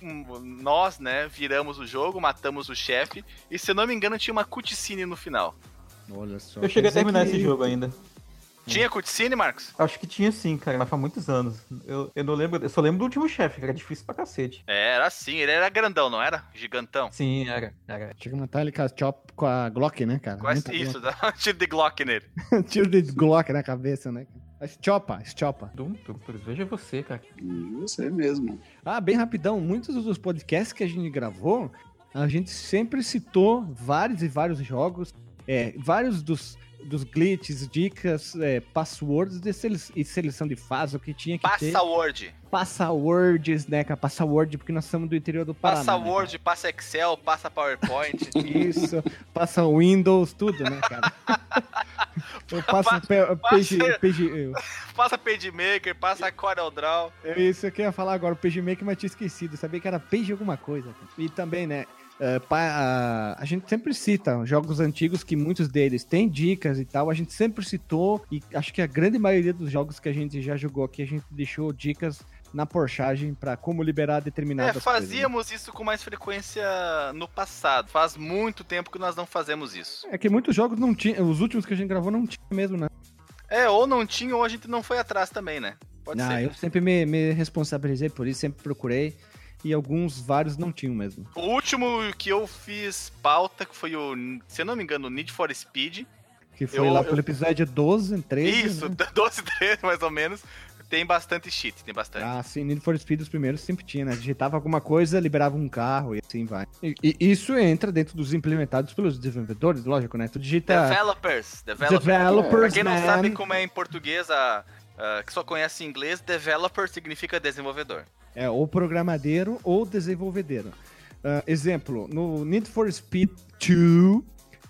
Nós, né, viramos o jogo, matamos o chefe, e se eu não me engano, tinha uma cutscene no final. Olha só. Eu cheguei a dizer terminar que- esse jogo ainda. Tinha cutscene, Marcos? Acho que tinha sim, cara, mas faz muitos anos. Eu, eu não lembro, eu só lembro do último chefe, que era difícil pra cacete. É, era assim, ele era grandão, não era? Gigantão. Sim, era. era. Tinha que matar ele com a, chop, com a Glock, né, cara? Quase isso, dá um tiro de Glock nele. [laughs] Tiro de Glock na cabeça, né? A Chopa, Chopa. Dum, dum, dum. Veja você, cara. Você mesmo. Ah, bem rapidão, muitos dos podcasts que a gente gravou, a gente sempre citou vários e vários jogos, é, vários dos, dos glitches, dicas, é, passwords de sele e seleção de fase, o que tinha que ter. Passa Word. Passwords, né, cara? Password, porque nós somos do interior do Paraná. Passa né, Word, passa Excel, passa PowerPoint. [laughs] Isso, passa Windows, tudo, né, cara? [laughs] Eu passo Passa- P- PG, passa- passa PageMaker, passa CorelDRAW. É isso que eu ia falar agora, o PageMaker, mas tinha esquecido. Eu sabia que era Page alguma coisa. E também, né? É, pa- a, a gente sempre cita jogos antigos que muitos deles têm dicas e tal. A gente sempre citou, e acho que a grande maioria dos jogos que a gente já jogou aqui, a gente deixou dicas na porchagem pra como liberar É, determinadas coisas. né? fazíamos isso com mais frequência no passado. Faz muito tempo que nós não fazemos isso. É que muitos jogos não tinham, os últimos que a gente gravou não tinha mesmo, né? É, ou não tinha, ou a gente não foi atrás também, né? Pode ah, ser. eu sempre me, me responsabilizei por isso, sempre procurei. E alguns, vários não tinham mesmo. O último que eu fiz pauta, que foi o, se eu não me engano, o Need for Speed. Que foi Eu- lá eu- pelo episódio 12, 13. Isso, né? [laughs] 12, 13 mais ou menos. Tem bastante cheat, tem bastante. Ah, sim, Need for Speed os primeiros sempre tinha, né? Digitava alguma coisa, liberava um carro e assim vai. E, e isso entra dentro dos implementados pelos desenvolvedores, lógico, né? Tu digita Developers, developers. developers, Pra quem não man. sabe como é em português, a, a- que só conhece inglês, developer significa desenvolvedor. É, ou programadeiro ou desenvolvedeiro. Ah, exemplo, no Need for Speed 2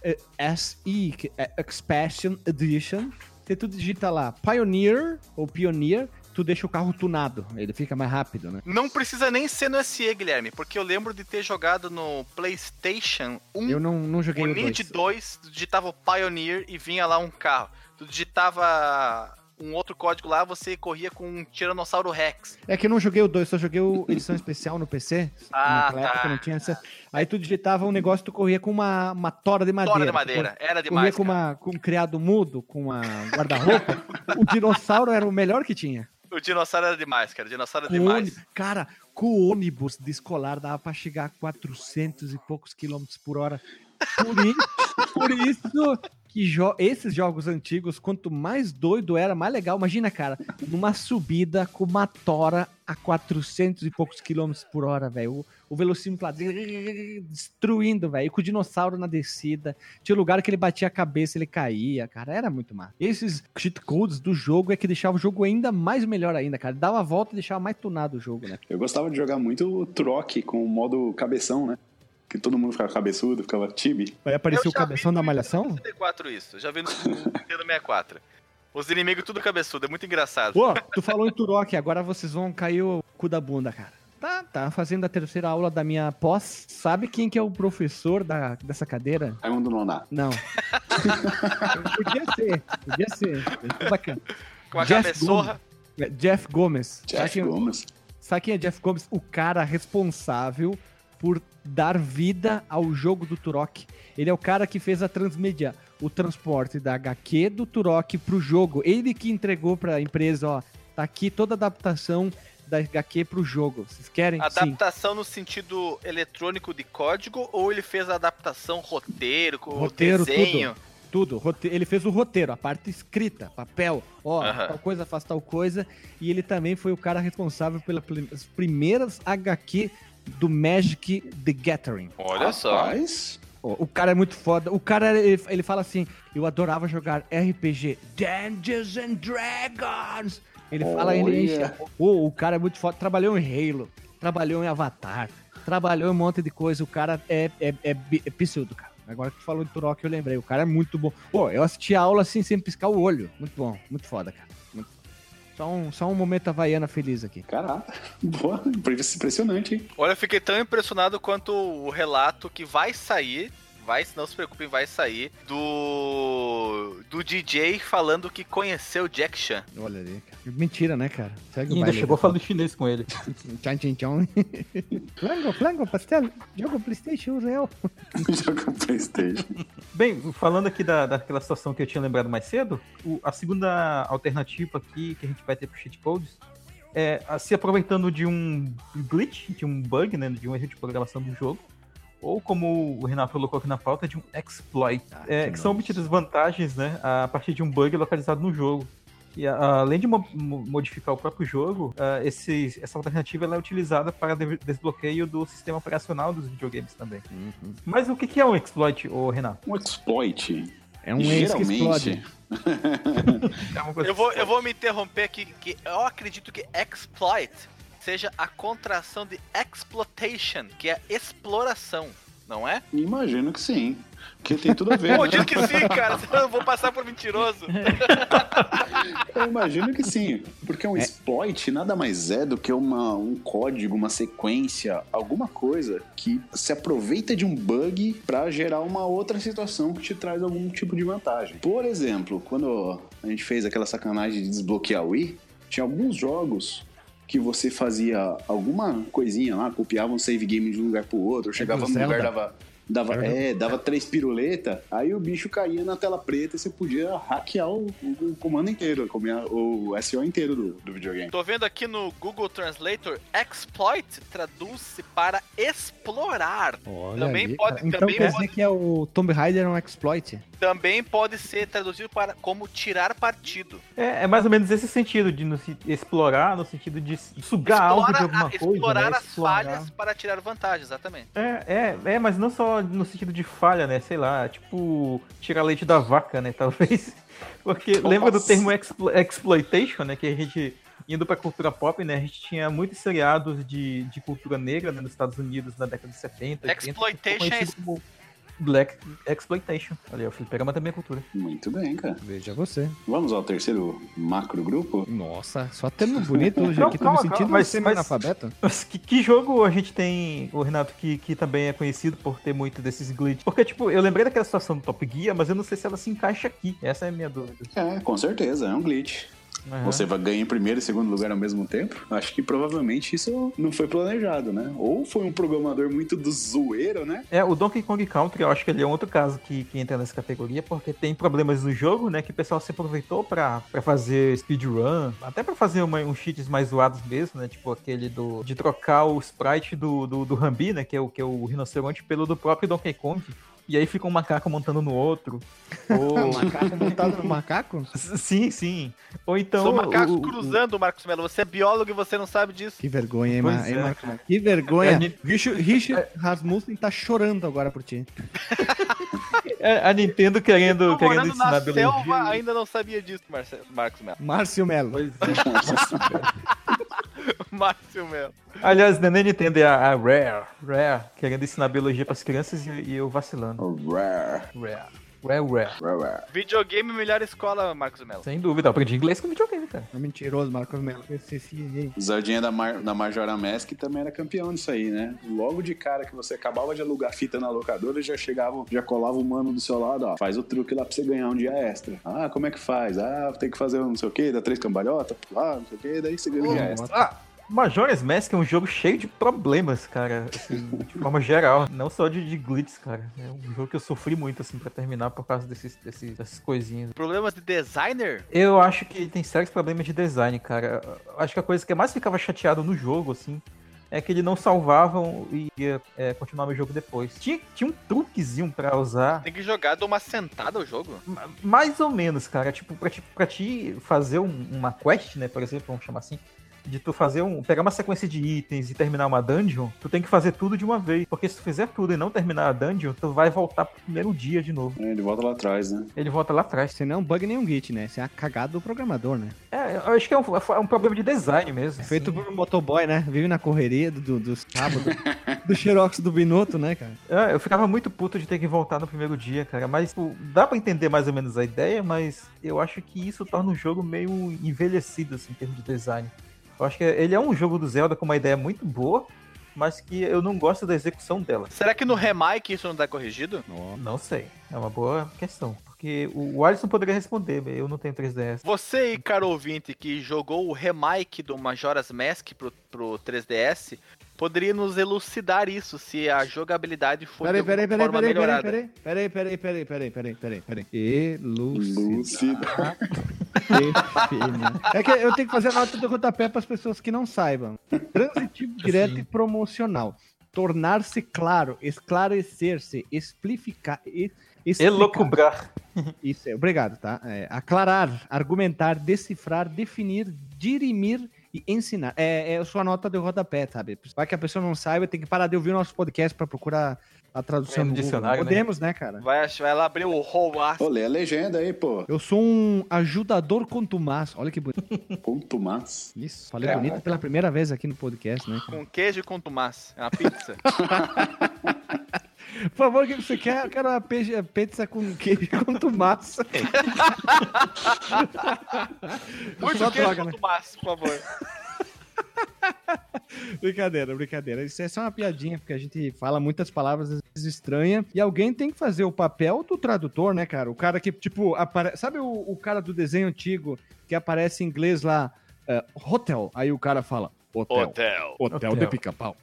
eh, SE, que é Expansion Edition, se tu digita lá Pioneer ou Pioneer, tu deixa o carro tunado, ele fica mais rápido, né? Não precisa nem ser no SE, Guilherme, porque eu lembro de ter jogado no PlayStation 1 Eu não, não joguei o o Need 2. 2, tu digitava o Pioneer e vinha lá um carro. Tu digitava um outro código lá, você corria com um Tiranossauro Rex. É que eu não joguei o 2, só joguei o [laughs] edição especial no PC. Ah, Naquela época tá. não tinha acesso. Aí tu digitava um negócio, tu corria com uma, uma tora de madeira. Tora de Tu madeira, era Corria demais. com, cara. uma, com um criado mudo, com uma guarda-roupa. o dinossauro era o melhor que tinha. O dinossauro era demais, cara. O dinossauro era Com demais. ônibus- cara, com o ônibus de escolar dava pra chegar a 400 e poucos quilômetros por hora. Por isso, [laughs] por isso que jo- esses jogos antigos, quanto mais doido era, mais legal. Imagina, cara, numa subida com uma tora a 400 e poucos quilômetros por hora, velho. O, velocímetro lá destruindo, velho. Com o dinossauro na descida. Tinha lugar que ele batia a cabeça, ele caía, cara. Era muito massa. Esses cheat codes do jogo é que deixava o jogo ainda mais melhor ainda, cara. Dava a volta e deixava mais tunado o jogo, né? Eu gostava de jogar muito o troque com o modo cabeção, né? Que todo mundo ficava cabeçudo, ficava tibi. Vai aparecer Eu o cabeção da malhação? Nintendo 64 isso. Eu já vi no Nintendo 64. Os inimigos tudo cabeçudo, é muito engraçado. Pô, tu falou em Turok, agora vocês vão cair o cu da bunda, cara. Tá, tá fazendo a terceira aula da minha pós. Sabe quem que é o professor da, dessa cadeira? Raimundo Nonato. Não. [laughs] podia ser, podia ser. Bacana. Com a Jeff cabeçorra. É, Jeff Gomes. Sabe Jeff quem- Gomes. Sabe quem é Jeff Gomes? O cara responsável por dar vida ao jogo do Turok. Ele é o cara que fez a transmídia, o transporte da HQ do Turok pro jogo. Ele que entregou pra empresa, ó, tá aqui toda a adaptação da HQ pro jogo. Vocês querem? Sim. Adaptação no sentido eletrônico de código ou ele fez a adaptação roteiro, com Roteiro, o desenho? Tudo. rote- Ele fez o roteiro, a parte escrita, papel. Ó, tal coisa faz tal coisa. E ele também foi o cara responsável pelas primeiras HQ do Magic The Gathering. Olha só. Rapaz, O cara é muito foda. O cara, ele, ele fala assim: Eu adorava jogar RPG Dungeons and Dragons. Ele fala, ele enche. Ô, o cara é muito foda. Trabalhou em Halo, trabalhou em Avatar, trabalhou em um monte de coisa. O cara é, é, é, é pissudo, cara. Agora que tu falou de Turok, eu lembrei. O cara é muito bom. Pô, eu assisti a aula assim, sem piscar o olho. Muito bom, muito foda, cara. Muito foda. Só um, só um momento havaiana feliz aqui. caraca. [laughs] Boa, impressionante, hein? Olha, eu fiquei tão impressionado quanto o relato que vai sair, vai, não se preocupem, vai sair do do DJ falando que conheceu Jack Chan. Olha ali, cara. Mentira, né, cara? Segue E ainda chegou falando chinês com ele. [laughs] Tchan, tchan, tchan. [laughs] flango, flango, pastel. Jogo Playstation real. [laughs] Joga Playstation. Bem, falando aqui da, daquela situação que eu tinha lembrado mais cedo, o- a segunda alternativa aqui que a gente vai ter para cheat codes é se aproveitando de um glitch, de um bug, né, de um erro de programação do jogo, ou como o Renato colocou aqui na pauta, de um exploit, Ah, é, que que são obtidas vantagens né, a partir de um bug localizado no jogo. E além de mo- mo- modificar o próprio jogo, ah, esse- essa alternativa ela é utilizada para de- desbloqueio do sistema operacional dos videogames também. Uhum. Mas o que que é um exploit, ô Renato? Um exploit. É um. Geralmente, [laughs] É Eu vou, eu vou me interromper aqui, que eu acredito que exploit seja a contração de exploitation, que é exploração, não é? imagino que sim. Porque tem tudo a ver. Pô, né? diz que sim, cara, [laughs] eu vou passar por mentiroso. Eu imagino que sim. Porque um exploit nada mais é do que uma, um código, uma sequência, alguma coisa que se aproveita de um bug para gerar uma outra situação que te traz algum tipo de vantagem. Por exemplo, quando a gente fez aquela sacanagem de desbloquear o Wii, tinha alguns jogos que você fazia alguma coisinha lá, copiava um save game de um lugar pro outro, chegava no lugar, dava, dava, é, dava três piruletas, aí o bicho caía na tela preta e você podia hackear o, o comando inteiro, o SEO inteiro do, do videogame. Tô vendo aqui no Google Translator, exploit traduz-se para explorar. Olha Também ali, pode-. Então também quer pode- dizer que é o Tomb Raider é um exploit. Também pode ser traduzido para como tirar partido. É, é mais ou menos esse sentido de no explorar, no sentido de sugar algo de alguma a- coisa. explorar né? as falhas para tirar vantagem, exatamente. É, é, é, mas não só no sentido de falha, né? Sei lá, tipo, tirar leite da vaca, né? [laughs] Talvez. Porque Nossa. lembra do termo explo- exploitation, né? Que a gente, indo pra cultura pop, né? A gente tinha muitos seriados de, de cultura negra né, nos Estados Unidos na década de 70. 80, que ficou Exploitation é conhecido como Black Exploitation. Olha, o fliperama também é cultura. Muito bem, cara. Veja você. Vamos ao terceiro macro grupo? Nossa, só termo bonito hoje aqui. Tô me sentindo mas- mas- analfabeto. Mas que, que jogo a gente tem, o Renato, que, que também é conhecido por ter muito desses glitches? Porque, tipo, eu lembrei daquela situação do Top Gear, mas eu não sei se ela se encaixa aqui. Essa é a minha dúvida. É, com certeza, é um glitch. Você vai ganhar em primeiro e segundo lugar ao mesmo tempo? Acho que provavelmente isso não foi planejado, né? Ou foi um programador muito do zoeiro, né? É, o Donkey Kong Country, eu acho que ele é um outro caso que, que entra nessa categoria, porque tem problemas no jogo, né, que o pessoal se aproveitou pra, pra fazer speedrun, até pra fazer uma, uns cheats mais zoados mesmo, né, tipo aquele do, de trocar o sprite do, do, do Rambi, né, que é, o, que é o rinoceronte, pelo do próprio Donkey Kong, e aí fica um macaco montando no outro. Ou... [laughs] Macaco montado no macaco? sim, sim. Ou então... São macacos o- o- cruzando, Marcos Melo. Você é biólogo e você não sabe disso. Que vergonha, hein, Pois Ma- é, Marcos Melo? Que vergonha. É, Richard, Richard Rasmussen tá chorando agora por ti. [laughs] é, a Nintendo querendo, Tô querendo ensinar na biologia. selva, ainda não sabia disso, Marce- Marcos Melo. Márcio Melo. Pois é. Márcio [laughs] Melo. [laughs] Aliás, não é nem Nintendo, é a, a Rare. Rare, querendo ensinar biologia pras crianças e, e eu vacilando. Rare, Rare. Rare, rare. Videogame melhor escola, Marcos Melo. Sem dúvida, eu aprendi inglês com videogame, cara. É mentiroso, Marcos Melo. Esse, esse, aí. O Zardinha da, Mar, da Majora Mask também era campeão disso aí, né? Logo de cara que você acabava de alugar fita na locadora, já chegava, já colava o mano do seu lado, ó. Faz o truque lá pra você ganhar um dia extra. Ah, como é que faz? Ah, tem que fazer um não sei o quê, dá três cambalhotas, ah, não sei o quê, daí você ganha um dia extra. Ah, Majora's Mask é um jogo cheio de problemas, cara, assim, de forma geral, não só de, de glitches, cara. É um jogo que eu sofri muito, assim, pra terminar por causa desses, desses, dessas coisinhas. Problemas de designer? Eu acho que tem sérios problemas de design, cara. Acho que a coisa que eu mais ficava chateado no jogo, assim, é que eles não salvavam e ia é, continuar o jogo depois. Tinha, tinha um truquezinho pra usar, Tem que jogar de uma sentada o jogo? Ma- Mais ou menos, cara. Tipo, pra ti, pra ti fazer um- uma quest, né, por exemplo, vamos chamar assim, de tu fazer um. pegar uma sequência de itens e terminar uma dungeon, tu tem que fazer tudo de uma vez. Porque se tu fizer tudo e não terminar a dungeon, tu vai voltar pro primeiro dia de novo. É, ele volta lá atrás, né? Ele volta lá atrás. Isso não é um bug nem um glitch, né? Isso é a cagada do programador, né? É, eu acho que é um, é um problema de design mesmo. É feito assim. por um motoboy, né? Vive na correria do, do, dos cabos, do, [laughs] do xerox do Binotto, né, cara? É, eu ficava muito puto de ter que voltar no primeiro dia, cara. Mas tipo, dá pra entender mais ou menos a ideia, mas eu acho que isso torna o jogo meio envelhecido, assim, em termos de design. Eu acho que ele é um jogo do Zelda com uma ideia muito boa, mas que eu não gosto da execução dela. Será que no remake isso não tá corrigido? Não sei. É uma boa questão. Porque o Alisson poderia responder, eu não tenho 3DS. Você aí, caro ouvinte, que jogou o remake do Majora's Mask pro, pro 3DS, poderia nos elucidar isso, se a jogabilidade for Peraí, de peraí, alguma peraí, forma peraí, peraí, melhorada. peraí, peraí, peraí, peraí, peraí, peraí, peraí, peraí. Elucidar. É que eu tenho que fazer a nota do rodapé para as pessoas que não saibam. Transitivo [laughs] direto e promocional. Tornar-se claro, esclarecer-se, explicar, e- explicar. Elocubrar. Isso, é, obrigado, tá? É, aclarar, argumentar, decifrar, definir, dirimir e ensinar. É, é a sua nota de rodapé, sabe? Vai que a pessoa não saiba, tem que parar de ouvir o nosso podcast para procurar a tradução É, no Google. dicionário, né? Podemos, né, cara? Vai, vai lá abrir o Ô, lê a legenda aí, pô. Eu sou um ajudador contumaz. Olha que bonito. Ponto mas. Isso. Falei Caraca. bonito pela primeira vez aqui no podcast, né? com queijo e com tomás. É uma pizza. [laughs] Por favor, o que você quer? Eu quero uma peixe- pizza com queijo e contumaz. [laughs] Muito Só queijo droga, com né? por favor. Brincadeira, brincadeira. Isso é só uma piadinha, porque a gente fala muitas palavras às vezes estranhas e alguém tem que fazer o papel do tradutor, né, cara? O cara que, tipo, apare... sabe o, o cara do desenho antigo que aparece em inglês lá, é, hotel? Aí o cara fala, hotel. Hotel. Hotel, de Hotel. pica-pau.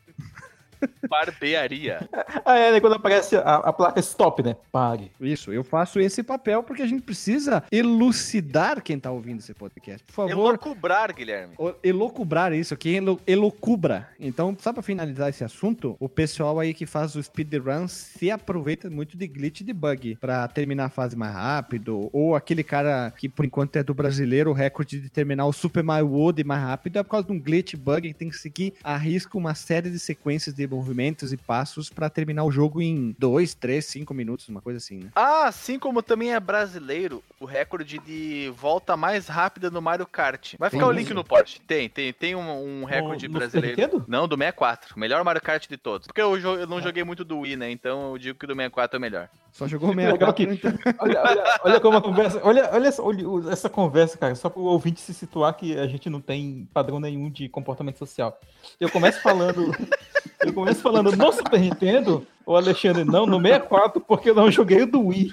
[laughs] Barbearia. Ah, é, né, quando aparece a, a placa stop, né? Pare. Isso, eu faço esse papel porque a gente precisa elucidar quem tá ouvindo esse podcast. Por favor, Elocubrar, Guilherme. O- Elocubrar isso aqui, elo- elocubra. Então, só pra finalizar esse assunto, o pessoal aí que faz o speedrun se aproveita muito de glitch de bug pra terminar a fase mais rápido. Ou aquele cara que, por enquanto, é do brasileiro, o recorde de terminar o Super Mario World mais rápido é por causa de um glitch bug que tem que seguir a risco uma série de sequências de movimentos e passos pra terminar o jogo em 2, 3, 5 minutos, uma coisa assim, né? Ah, assim como também é brasileiro, o recorde de volta mais rápida no Mario Kart. Vai ficar Tem o link isso? no post. Tem, tem, tem um, um recorde No- no brasileiro. Nintendo? Não, do 64. Melhor Mario Kart de todos. Porque eu, eu não joguei muito do Wii, né? Então eu digo que do 64 é o melhor. Só jogou Que legal 64. que- então- Olha, olha, olha como a conversa. Olha, olha, essa- olha o- essa conversa, cara, só para o ouvinte se situar que a gente não tem padrão nenhum de comportamento social. Eu começo falando. [laughs] Eu começo falando no Super Nintendo, o Alexandre, não, no 64, porque eu não joguei o do Wii.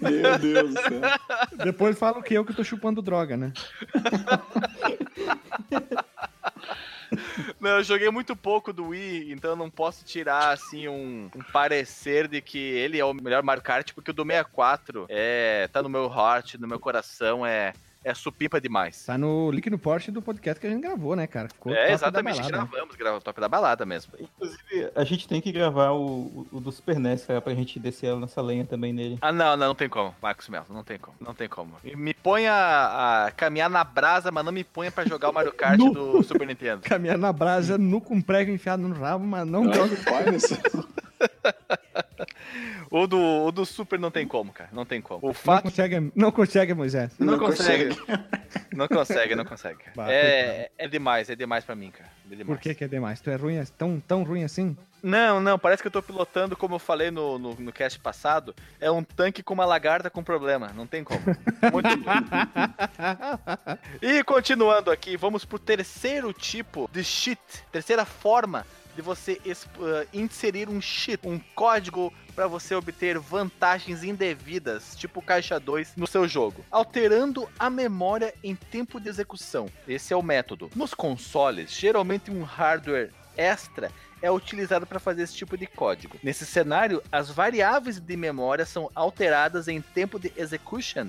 Meu Deus do céu. Depois fala que eu que tô chupando droga, né? Não, eu joguei muito pouco do Wii, então eu não posso tirar, assim, um, um parecer de que ele é o melhor Mario Kart, porque o do 64 é, tá no meu heart, no meu coração, é, é supimpa demais. Tá no link no post do podcast que a gente gravou, né, cara? Ficou É, exatamente, balada, né? gravamos, gravamos top da balada mesmo. Inclusive, a gente tem que gravar o, o- o do Super NES, cara, pra gente descer a nossa lenha também nele. Ah, não, não, não tem como, Marcos Melo, não tem como, não tem como. E Me ponha a, caminhar na brasa, mas não me ponha pra jogar o Mario [laughs] Kart Nu. do Super Nintendo. Caminhar na brasa, nu com prego enfiado no rabo, mas não Não, joga. [laughs] O do, o do Super não tem como, cara, não tem como. O Não fato consegue, não consegue, Moisés. Não, Não consegue. [laughs] Não consegue, não consegue. Bah, é, é demais, é demais pra mim, cara. É demais. Por que que é demais? Tu é ruim, é tão, tão ruim assim? Não, não, parece que eu tô pilotando, como eu falei no, no, no cast passado, é um tanque com uma lagarta com problema. Não tem como. Muito. [laughs] E continuando aqui, vamos pro terceiro tipo de cheat, terceira forma de você uh, inserir um cheat, um código para você obter vantagens indevidas, tipo caixa 2, no seu jogo, alterando a memória em tempo de execução. Esse é o método. Nos consoles, geralmente um hardware extra é utilizado para fazer esse tipo de código. Nesse cenário, as variáveis de memória são alteradas em tempo de execution,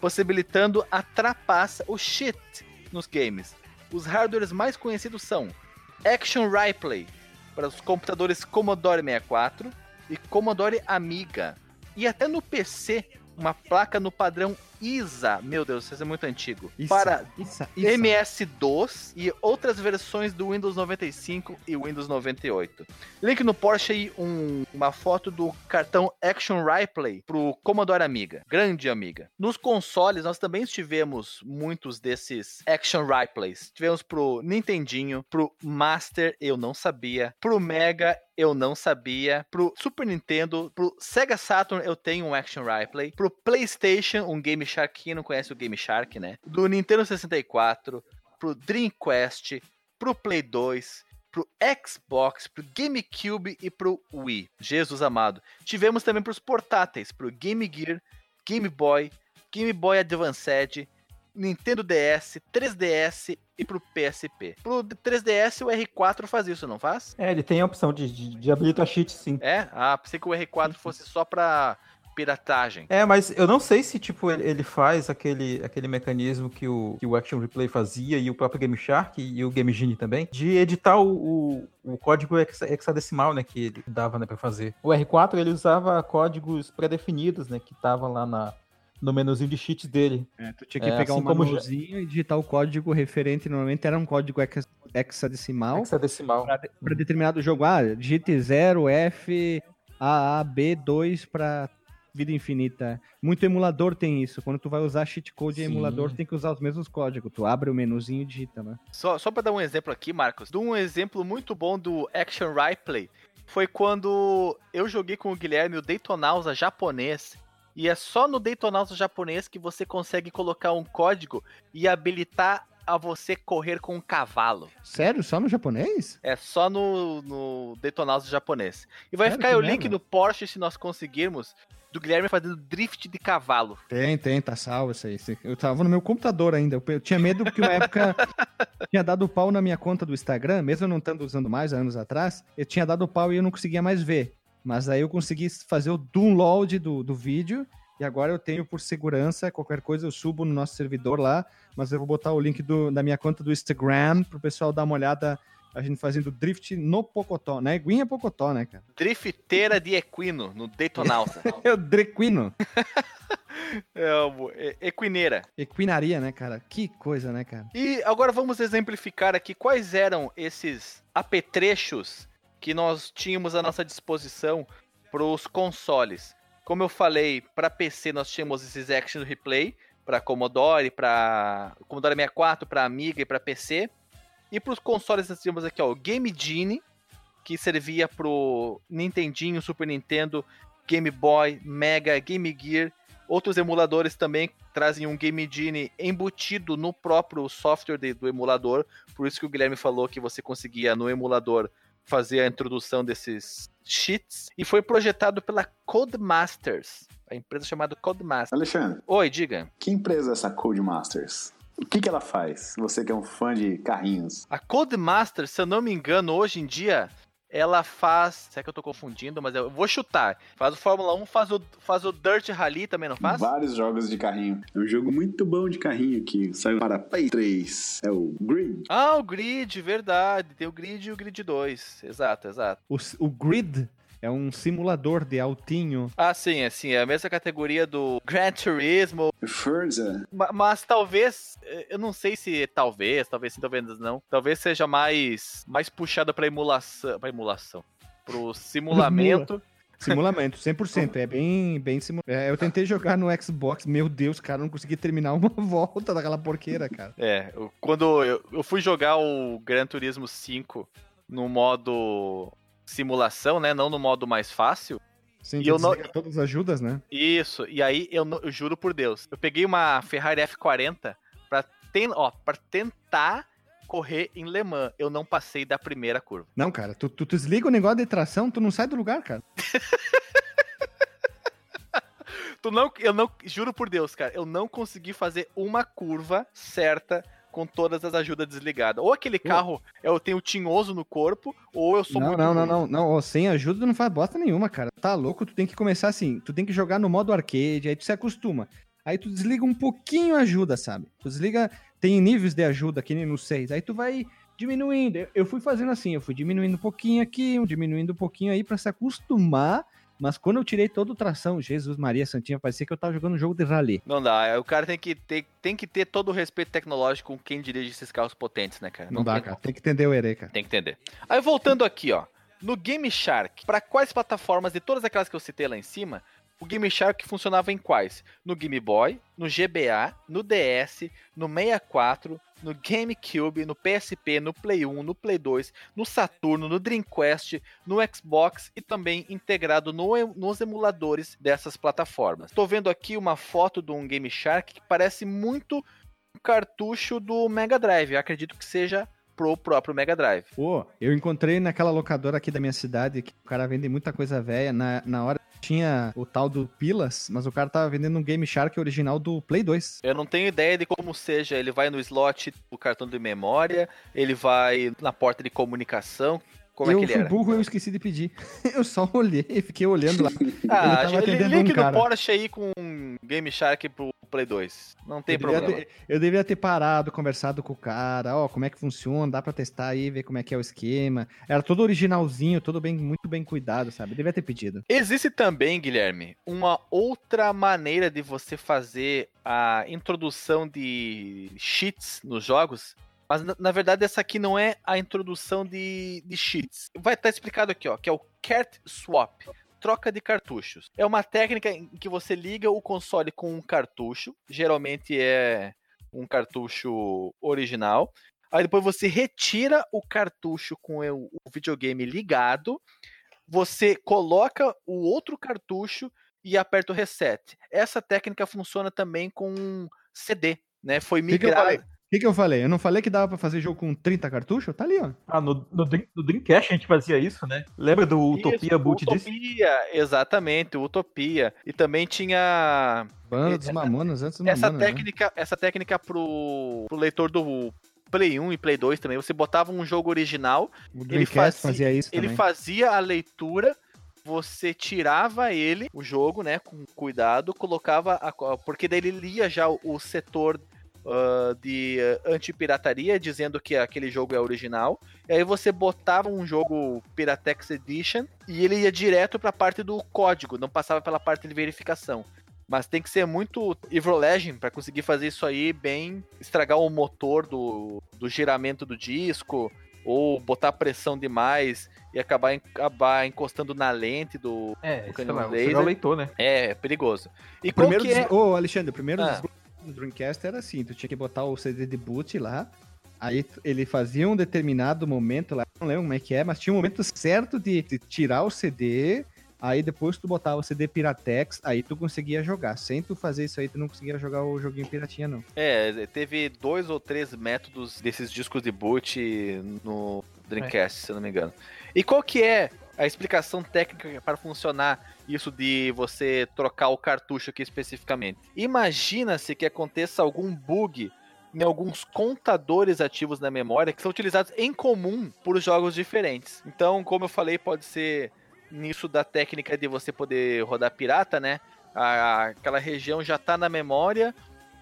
possibilitando a trapaça, o cheat, nos games. Os hardwares mais conhecidos são Action Replay para os computadores Commodore 64 e Commodore Amiga. E até no PC, uma placa no padrão ISA, meu Deus, isso é muito antigo, para. MS-DOS e outras versões do Windows 95 e Windows 98. Link no Porsche aí um- uma foto do cartão Action Replay pro Commodore Amiga, grande Amiga. Nos consoles nós também tivemos muitos desses Action Replays. Tivemos pro Nintendinho, pro Master, eu não sabia, pro Mega eu não sabia. Pro Super Nintendo, pro Sega Saturn eu tenho um Action Replay. Pro PlayStation, um Game Shark, quem não conhece o Game Shark, né? Do Nintendo 64, pro Dreamcast, pro Play 2, pro Xbox, pro GameCube e pro Wii. Jesus amado. Tivemos também pros portáteis, pro Game Gear, Game Boy, Game Boy Advanced, Nintendo DS, 3DS e pro PSP. Pro 3DS o R4 faz isso, não faz? É, ele tem a opção de, de, de habilitar cheat, sim. É? Ah, pensei que o R4 fosse só pra piratagem. É, mas eu não sei se, tipo, ele, ele faz aquele, aquele mecanismo que o, que o Action Replay fazia e o próprio Game Shark e o Game Genie também, de editar o, o, o código hexa- hexadecimal, né, que ele dava, né, pra fazer. O R4, ele usava códigos pré-definidos, né, que tava lá na, no menuzinho de cheats dele. É, tu tinha que É, pegar assim um como já- e digitar o código referente. Normalmente era um código hexa- hexadecimal Hexadecimal. para determinado jogo. Ah, digite 0, F, A, A, B, 2 para vida infinita. Muito emulador tem isso. Quando tu vai usar cheat code em emulador, tem que usar os mesmos códigos. Tu abre o menuzinho e digita, né? Só, só pra dar um exemplo aqui, Marcos, de um exemplo muito bom do Action Replay, foi quando eu joguei com o Guilherme o Daytonausa japonês, e é só no Daytonausa japonês que você consegue colocar um código e habilitar a você correr com um cavalo. Sério? Só no japonês? É só no, no Daytonausa japonês. E vai Sério? ficar o link no Porsche, se nós conseguirmos, do Guilherme fazendo drift de cavalo. Tem, tem, tá salvo isso aí. Eu tava no meu computador ainda. Eu tinha medo porque uma época [laughs] tinha dado pau na minha conta do Instagram, mesmo eu não estando usando mais há anos atrás, eu tinha dado pau e eu não conseguia mais ver. Mas aí eu consegui fazer o download do, do vídeo e agora eu tenho por segurança, qualquer coisa eu subo no nosso servidor lá, mas eu vou botar o link do- da minha conta do Instagram pro pessoal dar uma olhada a gente fazendo drift no Pocotó. Na Eguinha é Pocotó, né, cara? Drifteira de equino no Daytonausa. [laughs] É o Drequino. [laughs] é, equineira. Equinaria, né, cara? Que coisa, né, cara? E agora vamos exemplificar aqui quais eram esses apetrechos que nós tínhamos à nossa disposição para os consoles. Como eu falei, para PC nós tínhamos esses Action Replay, para Commodore, para Commodore 64, para Amiga e para PC. E para os consoles nós tínhamos aqui ó, o Game Genie, que servia pro Nintendinho, Super Nintendo, Game Boy, Mega, Game Gear. Outros emuladores também trazem um Game Genie embutido no próprio software de- do emulador. Por isso que o Guilherme falou que você conseguia no emulador fazer a introdução desses cheats. E foi projetado pela Codemasters, a empresa chamada Codemasters. Alexandre, Oi, diga. que empresa é essa Codemasters? O que, que ela faz? Você que é um fã de carrinhos. A Codemasters, se eu não me engano, hoje em dia, ela faz. Será que eu tô confundindo? Mas eu vou chutar. Faz o Fórmula 1, faz o, faz o Dirt Rally também, não faz? Vários jogos de carrinho. É um jogo muito bom de carrinho que saiu para Play 3. É o Grid. Ah, o Grid, verdade. Tem o Grid e o Grid 2. Exato, exato. O, o Grid é um simulador de altinho. Ah, sim, é, sim, é a mesma categoria do Gran Turismo, Forza. ma- mas talvez, eh, eu não sei se talvez, talvez sim, talvez não, talvez seja mais mais puxada para emulação, para emulação, pro [laughs] simulamento. Simulamento, 100%. É bem, bem simu... é, Eu tentei jogar no Xbox, meu Deus, cara, eu não consegui terminar uma [laughs] volta daquela porqueira, cara. É, eu- quando eu, eu fui jogar o Gran Turismo 5 no modo simulação, né, não no modo mais fácil. Sim, E eu não- todas as ajudas, né? Isso, e aí eu, não- eu juro por Deus, eu peguei uma Ferrari F40 pra, ten, ó, pra tentar correr em Le Mans. Eu não passei da primeira curva. Não, cara, tu, tu, tu desliga o negócio de tração, tu não sai do lugar, cara. [laughs] Tu não, eu não, juro por Deus, cara, eu não consegui fazer uma curva certa com todas as ajudas desligadas. Ou aquele carro eu tenho tinhoso no corpo, ou eu sou Não, muito não, não, não, não, sem ajuda tu não faz bosta nenhuma, cara. Tá louco, tu tem que começar assim, tu tem que jogar no modo arcade, aí tu se acostuma. Aí tu desliga um pouquinho a ajuda, sabe? Tu desliga, tem níveis de ajuda aqui no 6, aí tu vai diminuindo. Eu- Eu fui fazendo assim, eu fui diminuindo um pouquinho aqui, diminuindo um pouquinho aí pra se acostumar, mas quando eu tirei todo o tração, Jesus Maria Santinha, parecia que eu tava jogando um jogo de rally. Não dá, o cara tem que ter, tem que ter todo o respeito tecnológico com quem dirige esses carros potentes, né, cara? Não, dá, tem cara, tem que entender o Ere, cara. Tem que entender. Aí voltando aqui, ó. No Game Shark, para quais plataformas de todas aquelas que eu citei lá em cima, o Game Shark funcionava em quais? No Game Boy, no GBA, no DS, no 64, no GameCube, no PSP, no Play 1, no Play 2, no Saturno, no Dreamcast, no Xbox e também integrado no- nos emuladores dessas plataformas. Tô vendo aqui uma foto de um Game Shark que parece muito cartucho do Mega Drive. Eu acredito que seja pro próprio Mega Drive. Pô, eu encontrei naquela locadora aqui da minha cidade, que o cara vende muita coisa velha. Na, na hora tinha o tal do Pilas, mas o cara tava vendendo um Game Shark original do Play 2. Eu não tenho ideia de como seja. Ele vai no slot do cartão de memória, ele vai na porta de comunicação. Como eu é que ele fui era? burro eu esqueci de pedir. [laughs] Eu só olhei e fiquei olhando lá. [laughs] Ah, Ele link um cara. do Porsche aí com Game Shark pro Play 2. Não tem eu, problema. ter, eu devia ter parado, conversado com o cara, ó, como é que funciona, dá pra testar aí, ver como é que é o esquema. Era todo originalzinho, todo bem, muito bem cuidado, sabe? Eu devia ter pedido. Existe também, Guilherme, uma outra maneira de você fazer a introdução de cheats nos jogos. Mas na, na verdade essa aqui não é a introdução de, de cheats. Vai estar explicado aqui, ó, que é o Cart Swap. Troca de cartuchos. É uma técnica em que você liga o console com um cartucho. Geralmente é um cartucho original. Aí depois você retira o cartucho com o videogame ligado. Você coloca o outro cartucho e aperta o reset. Essa técnica funciona também com CD, né? Foi que que que, que eu falei? Eu não falei que dava pra fazer jogo com 30 cartuchos? Tá ali, ó. Ah, no, no, Dream- no Dreamcast a gente fazia isso, né? Lembra do Utopia Isso, Boot Disc? Utopia, exatamente, Utopia. E também tinha Banda dos Mamonas, antes dos essa Mamonas, né? técnica, essa técnica pro, pro leitor do Play 1 e Play 2 também. Você botava um jogo original, O ele Dreamcast fazia- fazia isso ele também. fazia a leitura, você tirava ele, o jogo, né, com cuidado, colocava a, porque daí ele lia já o, o setor ah, de ah, antipirataria, dizendo que aquele jogo é original. E aí você botava um jogo Piratex Edition e ele ia direto para a parte do código, não passava pela parte de verificação. Mas tem que ser muito Evil Legend para conseguir fazer isso aí bem, estragar o motor do, do giramento do disco, ou botar pressão demais e acabar, acabar encostando na lente do. É, O sei canhão lá, laser. é leitor, né? É, é perigoso. E O primeiro que é. Ô, Alexandre, o primeiro Ah. Do Dreamcast era assim, tu tinha que botar o CD de boot lá, aí ele fazia um determinado momento lá, não lembro como é que é, mas tinha um momento certo de, de tirar o CD, aí depois tu botava o CD Piratex, aí tu conseguia jogar. Sem tu fazer isso aí, tu não conseguia jogar o joguinho piratinha, não. É, teve dois ou três métodos desses discos de boot no Dreamcast, se eu não me engano. E qual que é a explicação técnica para funcionar isso de você trocar o cartucho aqui especificamente? Imagina-se que aconteça algum bug em alguns contadores ativos na memória que são utilizados em comum por jogos diferentes. Então, como eu falei, pode ser nisso da técnica de você poder rodar pirata, né? Aquela região já tá na memória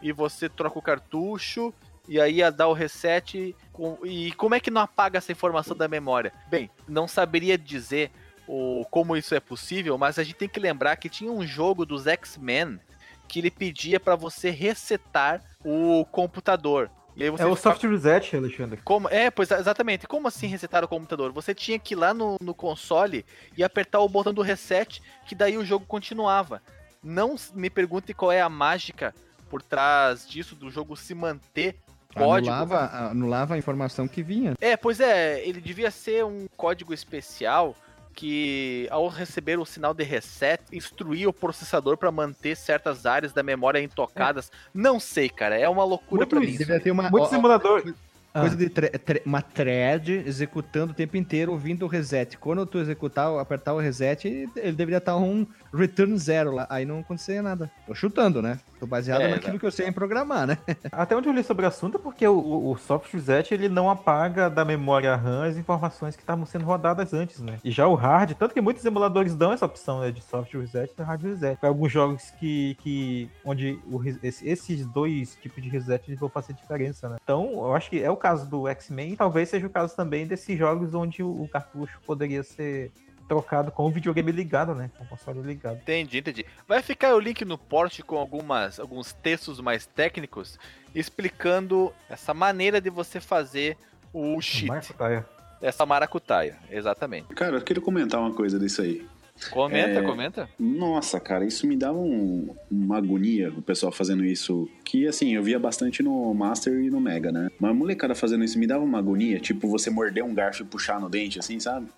e você troca o cartucho e aí ia dar o reset. com- E como é que não apaga essa informação da memória? Bem, não saberia dizer o, como isso é possível, mas a gente tem que lembrar que tinha um jogo dos X-Men que ele pedia para você resetar o computador. E É o ficava- soft reset, Alexandre. como, é, pois exatamente. Como assim resetar o computador? Você tinha que ir lá no, no console e apertar o botão do reset, que daí o jogo continuava. Não me pergunte qual é a mágica por trás disso, do jogo se manter código. Anulava, anulava a informação que vinha. É, pois é, ele devia ser um código especial que, ao receber o sinal de reset, instruía o processador para manter certas áreas da memória intocadas. Não sei, cara, é uma loucura pra mim. Devia ter uma, Muito ó, ó, simulador. coisa de tre- tre- uma thread executando o tempo inteiro ouvindo o reset. Quando tu executar, apertar o reset, ele deveria estar um return zero lá. Aí não acontecia nada. Tô chutando, né? Tô baseado É, naquilo exato. que eu sei em programar, né? [laughs] Até onde eu li sobre o assunto é porque o, o- soft reset ele não apaga da memória RAM as informações que estavam sendo rodadas antes, né? E já o hard, tanto que muitos emuladores dão essa opção né, de soft reset e hard reset. Para alguns jogos que, que onde o esse- esses dois tipos de reset eles vão fazer diferença, né? Então, eu acho que é o caso do X-Men e talvez seja o caso também desses jogos onde o, o cartucho poderia ser trocado com o videogame ligado, né? Com o console ligado. Entendi, entendi. Vai ficar o link no post com algumas, alguns textos mais técnicos explicando essa maneira de você fazer o cheat, Marco, é. essa maracutaia, exatamente. Cara, eu queria comentar uma coisa disso aí. Comenta, É. comenta. Nossa, cara, isso me dava um- uma agonia, o pessoal fazendo isso. Que, assim, eu via bastante no Master e no Mega, né? Mas a molecada fazendo isso me dava uma agonia. Tipo, você morder um garfo e puxar no dente, assim, sabe?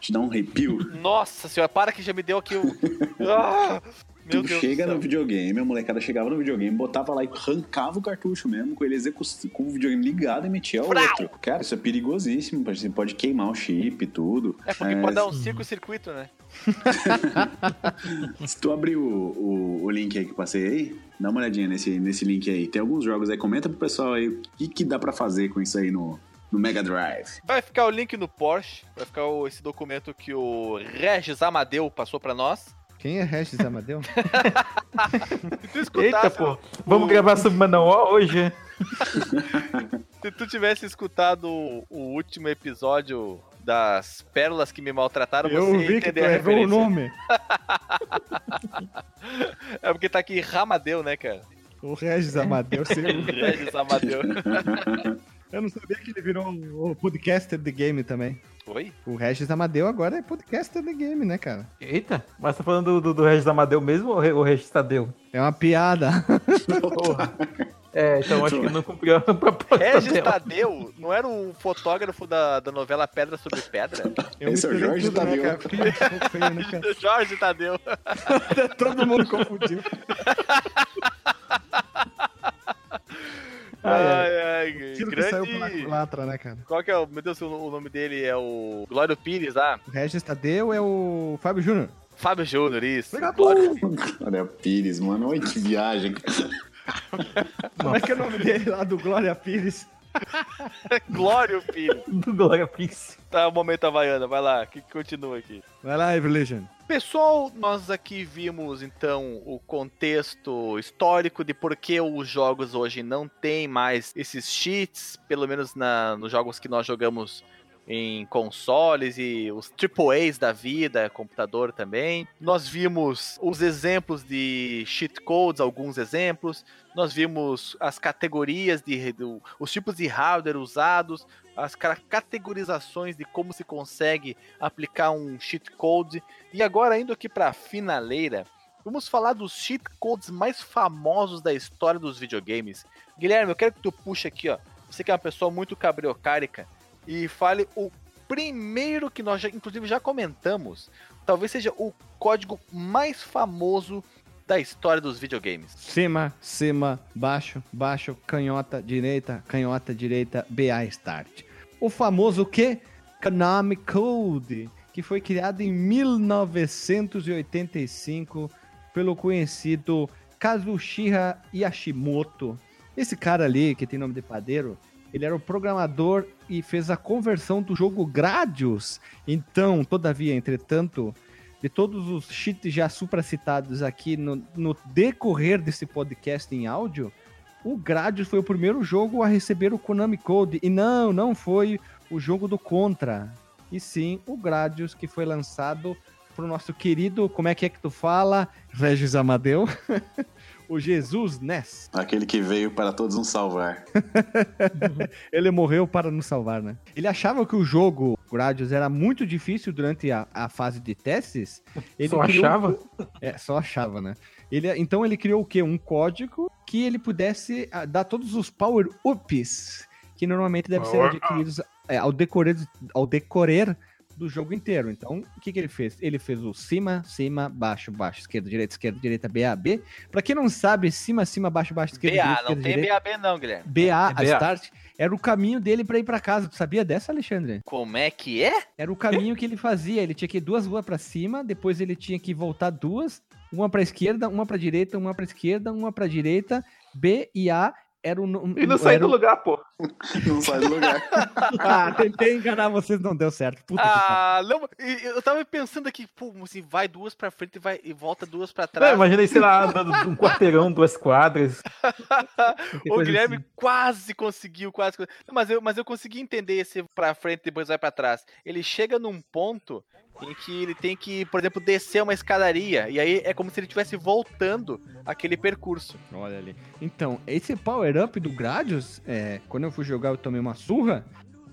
Te dá um arrepio. [laughs] Nossa senhora, para que já me deu aqui o. [laughs] Ah! Meu tu Deus chega no videogame, a molecada chegava no videogame, botava lá e arrancava o cartucho mesmo, com ele execu- com o videogame ligado e metia Frau! outro. Cara, isso é perigosíssimo, você pode queimar o chip e tudo. É porque pode dar um circo-circuito, né? [laughs] Se tu abrir o, o, o link aí que eu passei aí, dá uma olhadinha nesse, nesse link aí. Tem alguns jogos aí, comenta pro pessoal aí o que, que dá pra fazer com isso aí no, no Mega Drive. Vai ficar o link no Porsche, vai ficar o- esse documento que o Regis Amadeu passou pra nós. Quem é Regis Amadeu? [laughs] Tu Eita, pô. Vamos gravar sobre Manoel hoje? [laughs] se tu tivesse escutado o, o último episódio das pérolas que me maltrataram, você Eu ia vi que tu entender a errou o nome. [laughs] É porque tá aqui Ramadeu, né, cara? O Regis Amadeu. sim. Regis Amadeu. Eu não sabia que ele virou o podcaster de game também. Oi? O Regis Amadeu agora é podcaster de game, né, cara? Eita, mas tá falando do, do, do Regis Amadeu mesmo ou o Re- o Regis Tadeu? É uma piada. Porra. É, então acho que não cumpriu a [laughs] proposta Regis dela. Tadeu não era o fotógrafo da, da novela Pedra sobre Pedra? Eu Esse é o Jorge tudo, né, Tadeu. pouco feio, né, [laughs] cara? Jorge Tadeu. [laughs] Todo mundo confundiu. Ai, ai. Ai, Tiro que saiu pela grande... culatra, né, cara? Qual que é o... Meu Deus, o nome dele é o Glório Pires, ah. O Regis Tadeu é o Fábio Júnior. Fábio Júnior, isso. Glório, Olha, Pires, mano, olha que viagem. Como é que é o nome dele lá do Glória Pires? [laughs] Glório Pires. Do Glória Pix. Tá, o momento Havaiana, vai lá, que que continua aqui. Vai lá, Evolution. Pessoal, nós aqui vimos então o contexto histórico de por que os jogos hoje não tem mais esses cheats, pelo menos na, nos jogos que nós jogamos em consoles e os AAAs da vida, computador também. Nós vimos os exemplos de cheat codes, alguns exemplos. Nós vimos as categorias de do- os tipos de hardware usados, as ca- categorizações de como se consegue aplicar um cheat code. E agora indo aqui para a finaleira, vamos falar dos cheat codes mais famosos da história dos videogames. Guilherme, eu quero que tu puxe aqui, ó. Você que é uma pessoa muito cabriocárica e fale o primeiro que nós já, inclusive já comentamos, talvez seja o código mais famoso da história dos videogames. Cima, cima, baixo, baixo, canhota, direita, canhota, direita, BA Start. O famoso que? Konami Code, que foi criado em 1985 pelo conhecido Kazushira Yashimoto. Esse cara ali, que tem nome de padeiro, ele era o programador e fez a conversão do jogo Gradius. Então, todavia, entretanto, de todos os cheats já supracitados aqui no, no decorrer desse podcast em áudio, o Gradius foi o primeiro jogo a receber o Konami Code. E não, não foi o jogo do Contra. E sim o Gradius que foi lançado pro nosso querido, como é que é que tu fala? Regis Amadeu. [laughs] o Jesus Ness. [laughs] Aquele que veio para todos nos salvar. [laughs] Ele morreu para nos salvar, né? Ele achava que o jogo Gradius era muito difícil durante a, a fase de testes. Ele Só criou- achava? É, só achava, né? Ele, então ele criou o quê? Um código que ele pudesse ah, dar todos os power-ups que normalmente devem ser adquiridos é, ao, decorrer, ao decorrer do jogo inteiro. Então, o que, que ele fez? Ele fez o cima, cima, baixo, baixo, esquerda, direita, esquerda, direita, B, A, B. Pra quem não sabe, cima, cima, baixo, baixo, esquerda, BA, direita, não esquerda, tem direita. BAB não, Guilherme. BA, É a BA. start, era o caminho dele pra ir pra casa. Tu sabia dessa, Alexandre? Como é que é? Era o caminho que ele fazia. Ele tinha que ir duas ruas pra cima, depois ele tinha que voltar duas, uma pra esquerda, uma pra direita, uma pra esquerda, uma pra direita. B e A era o. no- E não saí do o- lugar, pô. [laughs] Não sai do lugar. [laughs] Ah, tentei enganar vocês, não deu certo. Puta. Ah, não, e- eu tava pensando aqui, pô, assim, vai duas pra frente e, vai, e volta duas pra Não, trás. imaginei, sei lá, andando um quarteirão, duas quadras. [laughs] o Guilherme assim. quase conseguiu, quase. Não, Mas eu, mas eu consegui entender esse pra frente e depois vai pra trás. Ele chega num ponto em que ele tem que, por exemplo, descer uma escadaria. E aí é como se ele estivesse voltando aquele percurso. Olha ali. Então, esse power-up do Gradius, é, quando eu fui jogar eu tomei uma surra,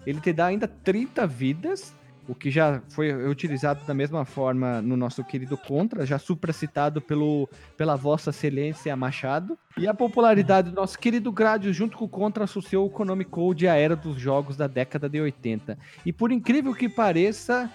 ele te dá ainda 30 vidas, o que já foi utilizado da mesma forma no nosso querido Contra, já supracitado pelo, pela vossa excelência Machado. E a popularidade do nosso querido Gradius junto com o Contra associou o Konami Code à era dos jogos da década de 80. E por incrível que pareça,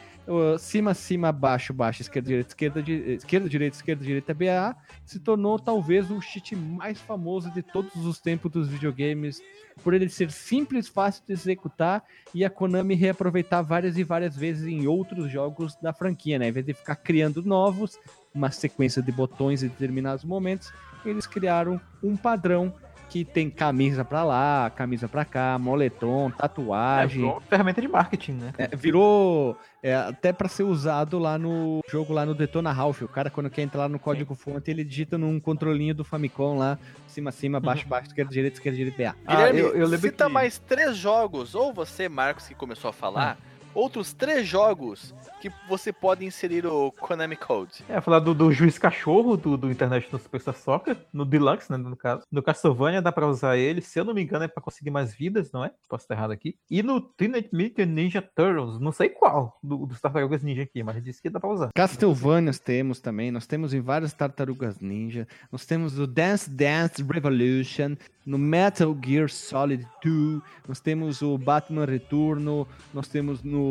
cima, cima, baixo, baixo, esquerda, direita, esquerda, di- esquerda, direita, esquerda, direita, BA, se tornou talvez o cheat mais famoso de todos os tempos dos videogames, por ele ser simples, fácil de executar e a Konami reaproveitar várias e várias vezes em outros jogos da franquia, né? Em vez de ficar criando novos, uma sequência de botões em determinados momentos, eles criaram um padrão que tem camisa pra lá, camisa pra cá, moletom, É, tatuagem. virou uma ferramenta de marketing, né? É, virou é, até pra ser usado lá no jogo lá no Detona Ralph. O cara quando quer entrar lá no código fonte, ele digita num controlinho do Famicom lá, cima, cima, baixo, baixo, esquerda, direita, esquerda, direita, BA. Ah, Guilherme, eu- eu lembro cita que- mais três jogos, ou você, Marcos, que começou a falar, Ah. Outros três jogos que você pode inserir o Konami Code. É, falar do, do juiz cachorro do, do Internet no Superstar Soccer, no Deluxe, né, no caso. No Castlevania dá pra usar ele, se eu não me engano é pra conseguir mais vidas, não é? Posso estar errado aqui. E no Teenage Mutant Ninja Turtles, não sei qual, do, dos Tartarugas Ninja aqui, mas disse que dá pra usar. Castlevanias temos também, nós temos em várias Tartarugas Ninja, nós temos o Dance Dance Revolution, no Metal Gear Solid 2, nós temos o Batman Retorno, nós temos no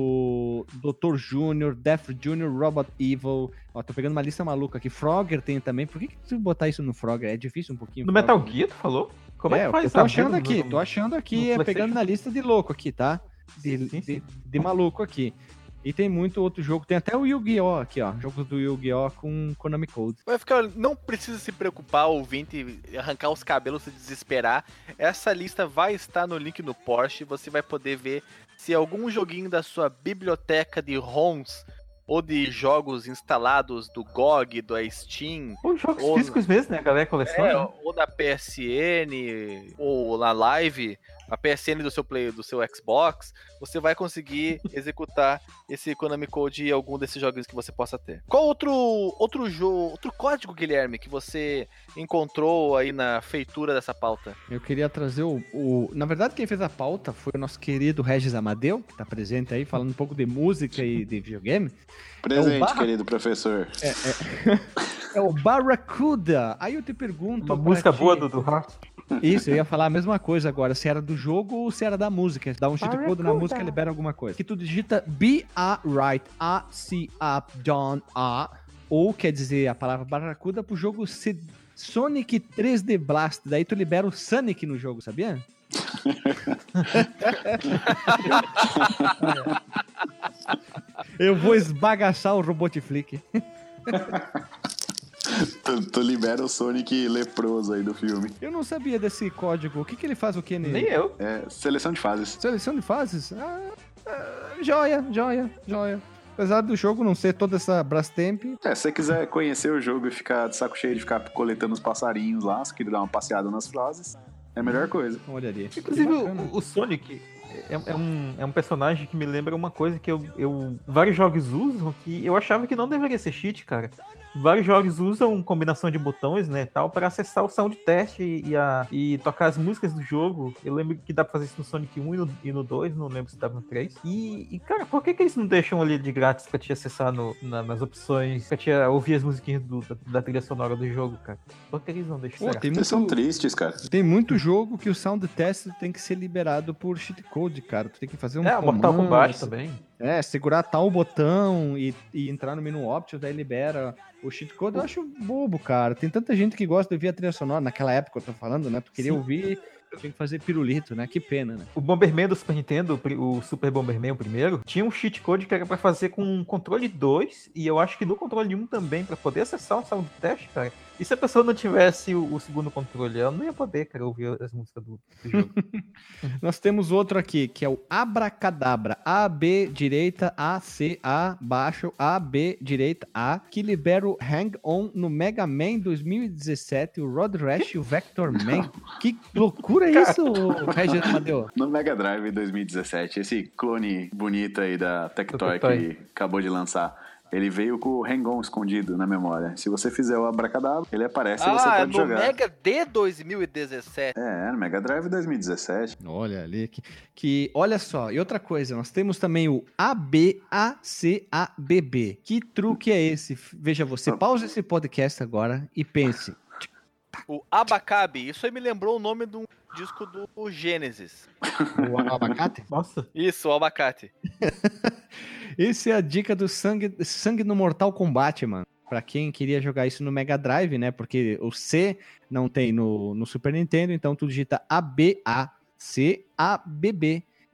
Dr. Júnior, Death Jr., Robot Evil, ó, tô pegando uma lista maluca aqui, Frogger tem também, por que que tu botar isso no Frogger? É difícil um pouquinho. No. Metal Gear, tu falou? Como é, É, que faz eu tô achando aqui, no- tô achando aqui, é pegando na lista de louco aqui, tá? De, Sim, de, sim. de maluco aqui. E tem muito outro jogo, tem até o Yu-Gi-Oh! aqui, ó, jogos do Yu-Gi-Oh! com Konami Code. Vai ficar, não precisa se preocupar, ouvinte, arrancar os cabelos, se desesperar. Essa lista vai estar no link no Porsche. Você vai poder ver se algum joguinho da sua biblioteca de ROMs ou de jogos instalados do GOG, do Steam, Ou jogos Ou- físicos mesmo, né? A galera coleciona. é, ou da PSN, ou na Live, a PSN do seu play, do seu Xbox, você vai conseguir [laughs] executar esse Konami Code em algum desses jogos que você possa ter. Qual outro outro jogo, outro código, Guilherme, que você encontrou aí na feitura dessa pauta? Eu queria trazer o, o- Na verdade, quem fez a pauta foi o nosso querido Regis Amadeu, que tá presente aí, falando um pouco de música e de videogame. Presente, Barra- querido professor. [laughs] É o Barracuda. Aí eu te pergunto. Uma música ti- boa do, do Heart. Isso, eu ia falar a mesma coisa agora. Se era do jogo ou se era da música. Dá um cheat code na música, libera alguma coisa. Que tu digita B-A right, A-C-A John A. Ou quer dizer a palavra Barracuda pro jogo C- Sonic 3D Blast. Daí tu libera o Sonic no jogo, sabia? [laughs] Eu vou esbagaçar o Robotflick. [laughs] Tu, tu libera o Sonic leproso aí do filme. Eu não sabia desse código. O que, que ele faz o que nele? Nem eu. É, seleção de fases. Seleção de fases? Ah, ah, joia, joia, joia. Apesar do jogo não ser toda essa Brastemp, É, se você quiser conhecer o jogo e ficar de saco cheio de ficar coletando os passarinhos lá, se quiser dar uma passeada nas frases, é a melhor coisa. olha ali. Inclusive, o, o Sonic é, é um, é um personagem que me lembra uma coisa que eu, eu. Vários jogos usam que eu achava que não deveria ser cheat, cara. Vários jogos usam combinação de botões, né, tal, para acessar o sound test e, e a, e tocar as músicas do jogo. Eu lembro que dá pra fazer isso no Sonic 1 e no, e no 2, não lembro se dava no 3. E, e, cara, por que, que eles não deixam ali de grátis pra te acessar no- na- nas opções, pra te ouvir as musiquinhas do- da, da trilha sonora do jogo, cara? Por que eles não deixam? Pô, tem Vocês são muito, tristes, cara. tem muito jogo que o sound test tem que ser liberado por cheat code, cara. Tu tem que fazer um É, o Mortal comando, Kombat também. É, segurar tal botão e, e entrar no menu options, daí libera o cheat code. Eu acho bobo, cara. Tem tanta gente que gosta de ouvir a trilha sonora. Naquela época eu tô falando, né? Tu queria Sim. ouvir, tinha que fazer pirulito, né? Que pena, né? O Bomberman do Super Nintendo, o o Super Bomberman, o primeiro, tinha um cheat code que era pra fazer com um controle 2 e eu acho que no controle 1 também, pra poder acessar o sound test, cara. E se a pessoa não tivesse o, o segundo controle, ela não ia poder, cara, ouvir as músicas do, do jogo. [laughs] Nós temos outro aqui, que é o Abracadabra. A, B, direita, A, C, A, baixo, A, B, direita, A, que libera o Hang On no Mega Man 2017, o Road Rash e o Vector Man. [laughs] Que loucura é isso, Regis Amadeu? No Mega Drive 2017, esse clone bonito aí da Tectoy. que acabou de lançar, ele veio com o Hang-On escondido na memória. Se você fizer o Abracadabra, ele aparece e você ah, pode no jogar. Mega D 2017. É, no Mega Drive 2017. Olha ali, que, que olha só, e outra coisa, nós temos também o ABACABB. Que truque é esse? Veja, você pause esse podcast agora e pense. O Abacabe, isso aí me lembrou o nome de um disco do Gênesis. O abacate? Nossa, Isso, o Abacate. [laughs] Esse é a dica do sangue, sangue no Mortal Kombat, mano. Pra quem queria jogar isso no Mega Drive, né? Porque o C não tem no, no Super Nintendo, então tu digita A-B-A-C-A-B-B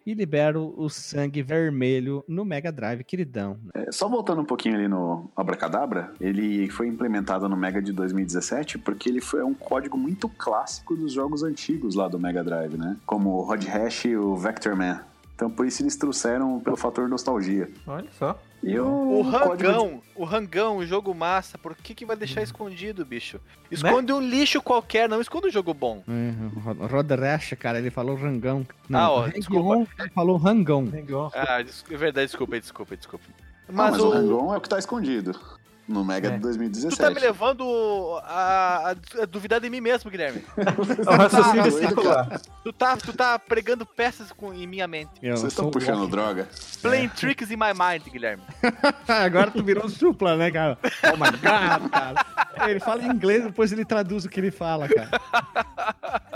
e libera o sangue vermelho no Mega Drive, queridão. É, só voltando um pouquinho ali no Abracadabra, ele foi implementado no Mega de 2017 porque ele foi um código muito clássico dos jogos antigos lá do Mega Drive, né? Como o Rod Hash e o Vector Man. Então por isso eles trouxeram pelo fator nostalgia. Olha só. E O Rangão, o Rangão, o jogo massa, por que, que vai deixar escondido, bicho? Esconde um lixo qualquer, não esconde um jogo bom. É, Rod Rash, cara, ele falou rangão. Ah, ó, Hang-On, desculpa. Ele falou rangão. Ah, é verdade, desculpa, desculpa, desculpa. Ah, Mas, mas o o, Rangon é o que tá escondido no Mega É. de tu 2017. tá me levando a, a- a duvidar de mim mesmo, Guilherme. [laughs] É o raciocínio doido, circular. [laughs] Tu tá, tu tá pregando peças com, em minha mente. Eu Vocês estão puxando walking. droga? Playing tricks in my mind, Guilherme. [laughs] Agora tu virou supla, né, cara? Oh my god, cara. Ele fala em inglês, depois ele traduz o que ele fala, cara.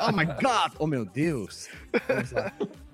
Oh my god, oh meu Deus. Vamos lá.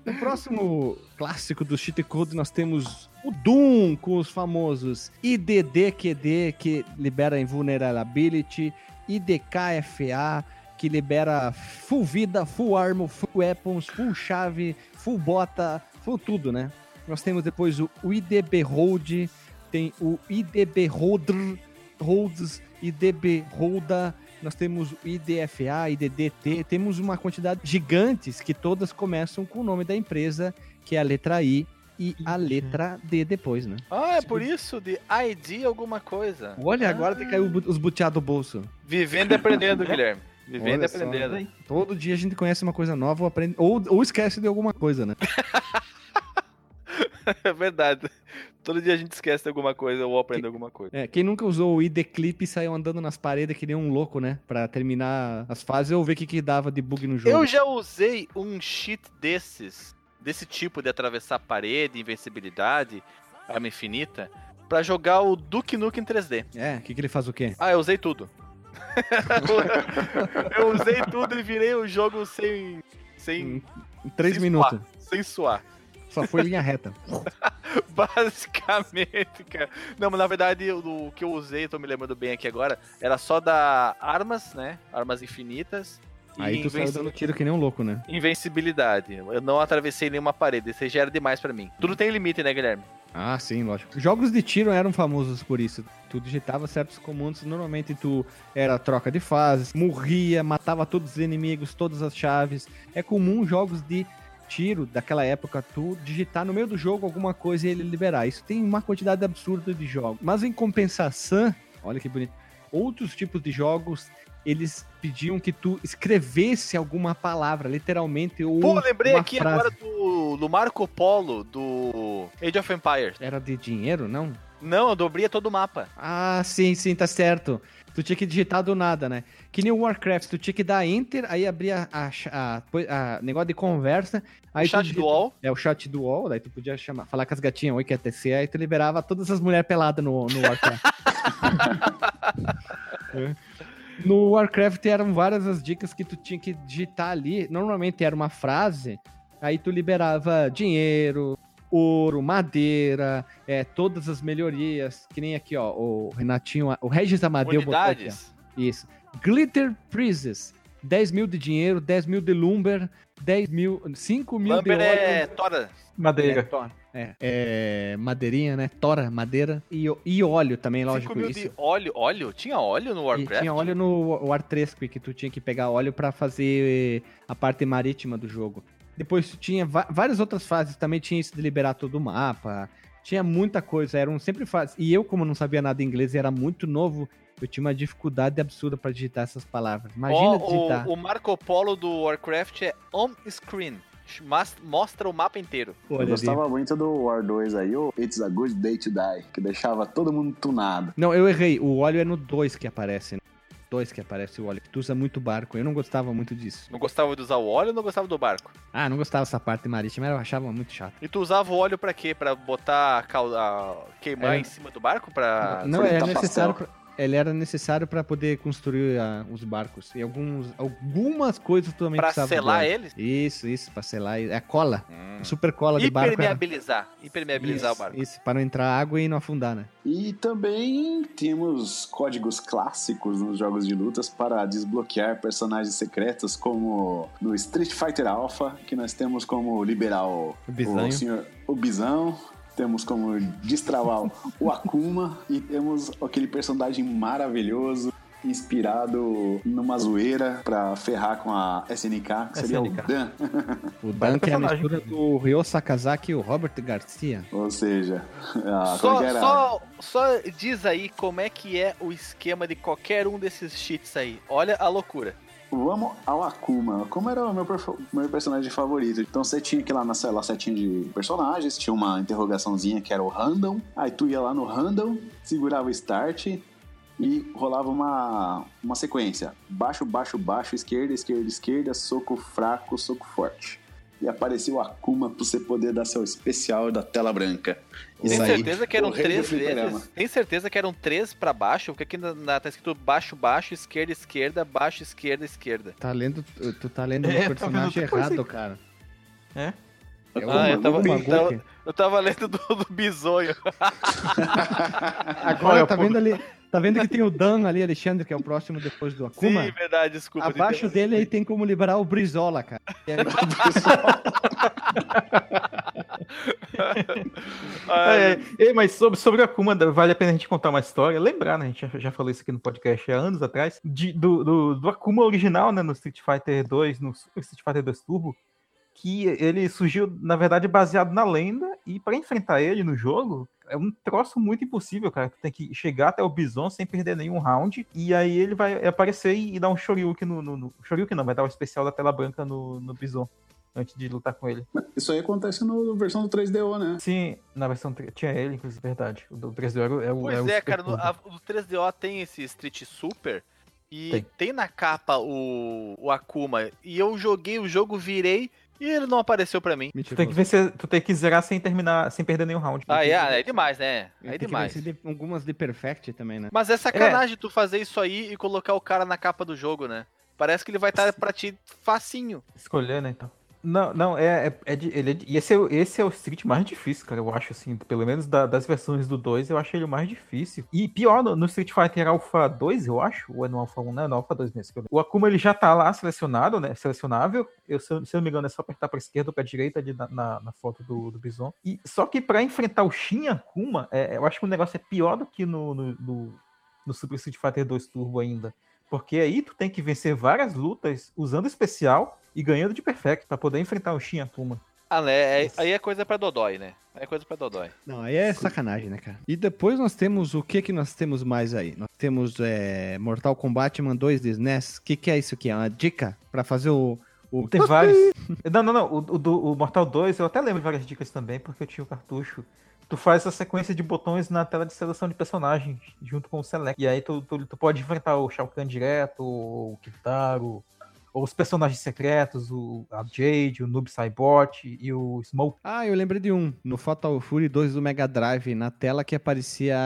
No próximo clássico do Cheat Code, nós temos o Doom com os famosos IDDQD, que libera Invulnerability, IDKFA, que libera full vida, full armor, full weapons, full chave, full bota, full tudo, né? Nós temos depois o, IDB Hold, tem o IDB Holder, Holds, IDB Holda, nós temos o IDFA, IDDT, temos uma quantidade gigantes que todas começam com o nome da empresa, que é a letra I e a letra D depois, né? Ah, é por isso de ID alguma coisa. Olha, agora que caiu os buteados do bolso. Vivendo e aprendendo, [laughs] Guilherme. Vivendo e Olha só. aprendendo. Todo dia a gente conhece uma coisa nova ou, aprende, ou, ou esquece de alguma coisa, né? [laughs] [laughs] É verdade. Todo dia a gente esquece de alguma coisa ou aprende alguma coisa. É, quem nunca usou o ID Clip e saiu andando nas paredes que nem um louco, né? Pra terminar as fases ou ver o que, que dava de bug no jogo. Eu já usei um cheat desses, desse tipo de atravessar parede, invencibilidade, arma infinita, pra jogar o Duke Nukem 3D. É, o que, que ele faz o quê? Ah, eu usei tudo. [laughs] eu usei tudo e virei o jogo sem. sem. Em três sem minutos. Suar, sem suar. Só foi linha reta. [laughs] Basicamente, cara. Não, mas na verdade o, o que eu usei, tô me lembrando bem aqui agora, era só dar armas, né? Armas infinitas. e Aí tu saiu dando tiro que nem um louco, né? Invencibilidade. Eu não atravessei nenhuma parede. Isso já era demais pra mim. Tudo tem limite, né, Guilherme? Ah, sim, lógico. Jogos de tiro eram famosos por isso. Tu digitava certos comandos, normalmente tu era troca de fases, morria, matava todos os inimigos, todas as chaves. É comum jogos de tiro daquela época tu digitar no meio do jogo alguma coisa e ele liberar. Isso tem uma quantidade absurda de jogos. Mas em compensação, olha que bonito, outros tipos de jogos eles pediam que tu escrevesse alguma palavra, literalmente, ou Pô, lembrei aqui frase. agora do, do Marco Polo, do Age of Empires. Era de dinheiro, não? Não, eu dobria todo o mapa. Ah, sim, sim, tá certo. Tu tinha que digitar do nada, né? Que nem o Warcraft, tu tinha que dar Enter, aí abria a, a, a- a negócio de conversa. Aí o chat tu do UOL. É o chat do UOL, daí tu podia chamar, falar com as gatinhas, oi, que é TC, aí tu liberava todas as mulheres peladas no, no Warcraft. [laughs] É. No Warcraft eram várias as dicas que tu tinha que digitar ali. Normalmente era uma frase, aí tu liberava dinheiro, ouro, madeira, é, todas as melhorias. Que nem aqui, ó, o Renatinho, o Regis Amadeu botou aqui, ó. Unidades. Isso. Glitter Prizes. 10 mil de dinheiro, 10 mil de lumber, 10 mil, 5 mil de Lumber óleo. é Tora. É, Madeira. tora. É, é, madeirinha, né? Tora, madeira. E, e óleo também, 5 lógico. mil Isso. de óleo. Óleo? Tinha óleo no E Warcraft? tinha óleo no War 3 que tu tinha que pegar óleo pra fazer a parte marítima do jogo. Depois tu tinha várias outras fases, também tinha isso de liberar todo o mapa. Tinha muita coisa, eram sempre fases. E eu, como não sabia nada inglês e era muito novo, eu tinha uma dificuldade absurda pra digitar essas palavras. Imagina Ó, digitar. o, o Marco Polo do Warcraft é on-screen. Mas- Mostra o mapa inteiro. Eu Olha ali. gostava muito do War 2 aí, o It's a Good Day to Die, que deixava todo mundo tunado. Não, eu errei. O óleo é no 2 que aparece. né? 2 que aparece o óleo. Tu usa muito barco. Eu não gostava muito disso. Não gostava de usar o óleo ou não gostava do barco? Ah, não gostava dessa parte marítima, eu achava muito chato. E tu usava o óleo pra quê? Pra botar, cal- a- queimar É. em cima do barco? Pra... não, é fritar necessário pra... ele era necessário pra poder construir ah, os barcos. E alguns, algumas coisas tu também Pra precisava selar eles? Isso, isso, pra selar. É a cola. Hum. A super cola de barco. Impermeabilizar. Impermeabilizar Isso, o barco. isso, pra não entrar água e não afundar, né? E também temos códigos clássicos nos jogos de lutas para desbloquear personagens secretos, como no Street Fighter Alpha, que nós temos como liberar o, o, senhor, o Bisão, temos como destravar o Akuma e temos aquele personagem maravilhoso. Inspirado numa zoeira pra ferrar com a SNK, que seria SNK. o Dan. O Dan, que é a mistura do Ryo Sakazaki e o Robert Garcia. Ou seja, a, Só, era? só, só diz aí como é que é o esquema de qualquer um desses cheats aí. Olha a loucura. Vamos ao Akuma. Akuma era o meu, meu personagem favorito. Então você tinha que ir lá na cela setinha de personagens, tinha uma interrogaçãozinha que era o random. Aí tu ia lá no random, segurava o start e rolava uma, uma sequência. Baixo, baixo, baixo, esquerda, esquerda, esquerda, soco fraco, soco forte. E aparecia o Akuma pra você poder dar seu especial da tela branca. Tem certeza que eram três vezes? Tem certeza que eram três pra baixo? Porque aqui na, na- tá escrito baixo, baixo, esquerda, esquerda, baixo, esquerda, esquerda. Tá lendo, tu tá lendo [laughs] É, o tá personagem errado, cara. É? É Ah, eu tava- então- Goku. Eu tava lendo do, do bisonho. [laughs] Agora Olha, tá vendo ali, tá vendo que tem o Dan ali, Alexandre, que é o próximo depois do Akuma? Sim, verdade, desculpa. Abaixo dele aí tem como liberar o Brizola, cara. [laughs] [laughs] É, É, é, mas sobre, sobre o Akuma, vale a pena a gente contar uma história. Lembrar, né? A gente já, já falou isso aqui no podcast há anos atrás. de- do, do, do Akuma original, né? No Street Fighter 2, no Super Street Fighter 2 Turbo. Que ele surgiu, na verdade, baseado na lenda. E pra enfrentar ele no jogo, é um troço muito impossível, cara. Tu tem que chegar até o Bison sem perder nenhum round. E aí ele vai aparecer e, dar um Shoryuken no, no, no. Shoryuken não, vai dar o especial da tela branca no, no Bison. Antes de lutar com ele. Isso aí acontece no versão do 3DO, né? Sim, na versão 3 tinha ele, inclusive, verdade. O do 3D era, o- é o Pois é, é, cara, no, a, o 3DO tem esse Street Super e tem, Tem. na capa o, o Akuma. E eu joguei o jogo, virei e ele não apareceu pra mim. Tu tem que vencer, tu tem que zerar sem terminar, sem perder nenhum round. Ah, é, é demais, né? Tem É que demais. vencer de- algumas de Perfect também, né? Mas é sacanagem tu fazer isso aí e colocar o cara na capa do jogo, né? Parece que ele vai estar pra ti facinho. Escolher, né, então. Não, não, é, é, é ele é esse é, esse é o Street mais difícil, cara, eu acho, assim, pelo menos da- das versões do 2, eu acho ele o mais difícil. E pior, no, no Street Fighter Alpha 2, eu acho, ou é no Alpha 1, né, no Alpha 2 mesmo. O Akuma, ele já tá lá selecionado, né, selecionável, eu, se, eu, se eu não me engano, é só apertar pra esquerda ou pra direita ali na, na, na foto do, do Bison. E, só que pra enfrentar o Shin Akuma, é, eu acho que o negócio é pior do que no, no, no, no Super Street Fighter 2 Turbo ainda. Porque aí tu tem que vencer várias lutas usando especial e ganhando de perfect pra poder enfrentar o Shin Akuma. Ah, né? é- aí é coisa pra Dodói, né? Aí é coisa pra Dodói. Não, aí é sacanagem, né, cara? E depois nós temos o que que nós temos mais aí? Nós temos é, Mortal Kombat Man 2 de SNES. O que que é isso aqui? É uma dica pra fazer o... o... Tem vários. Não, não, não. O, o do o Mortal 2, eu até lembro de várias dicas também, porque eu tinha o cartucho. Tu faz essa sequência de botões na tela de seleção de personagens, junto com o Select. E aí tu, tu, tu pode enfrentar o Shao Kahn direto, ou o Kitaro, ou os personagens secretos, o, a Jade, o Noob Saibot e o Smoke. Ah, eu lembrei de um. No Fatal Fury 2 do Mega Drive, na tela que aparecia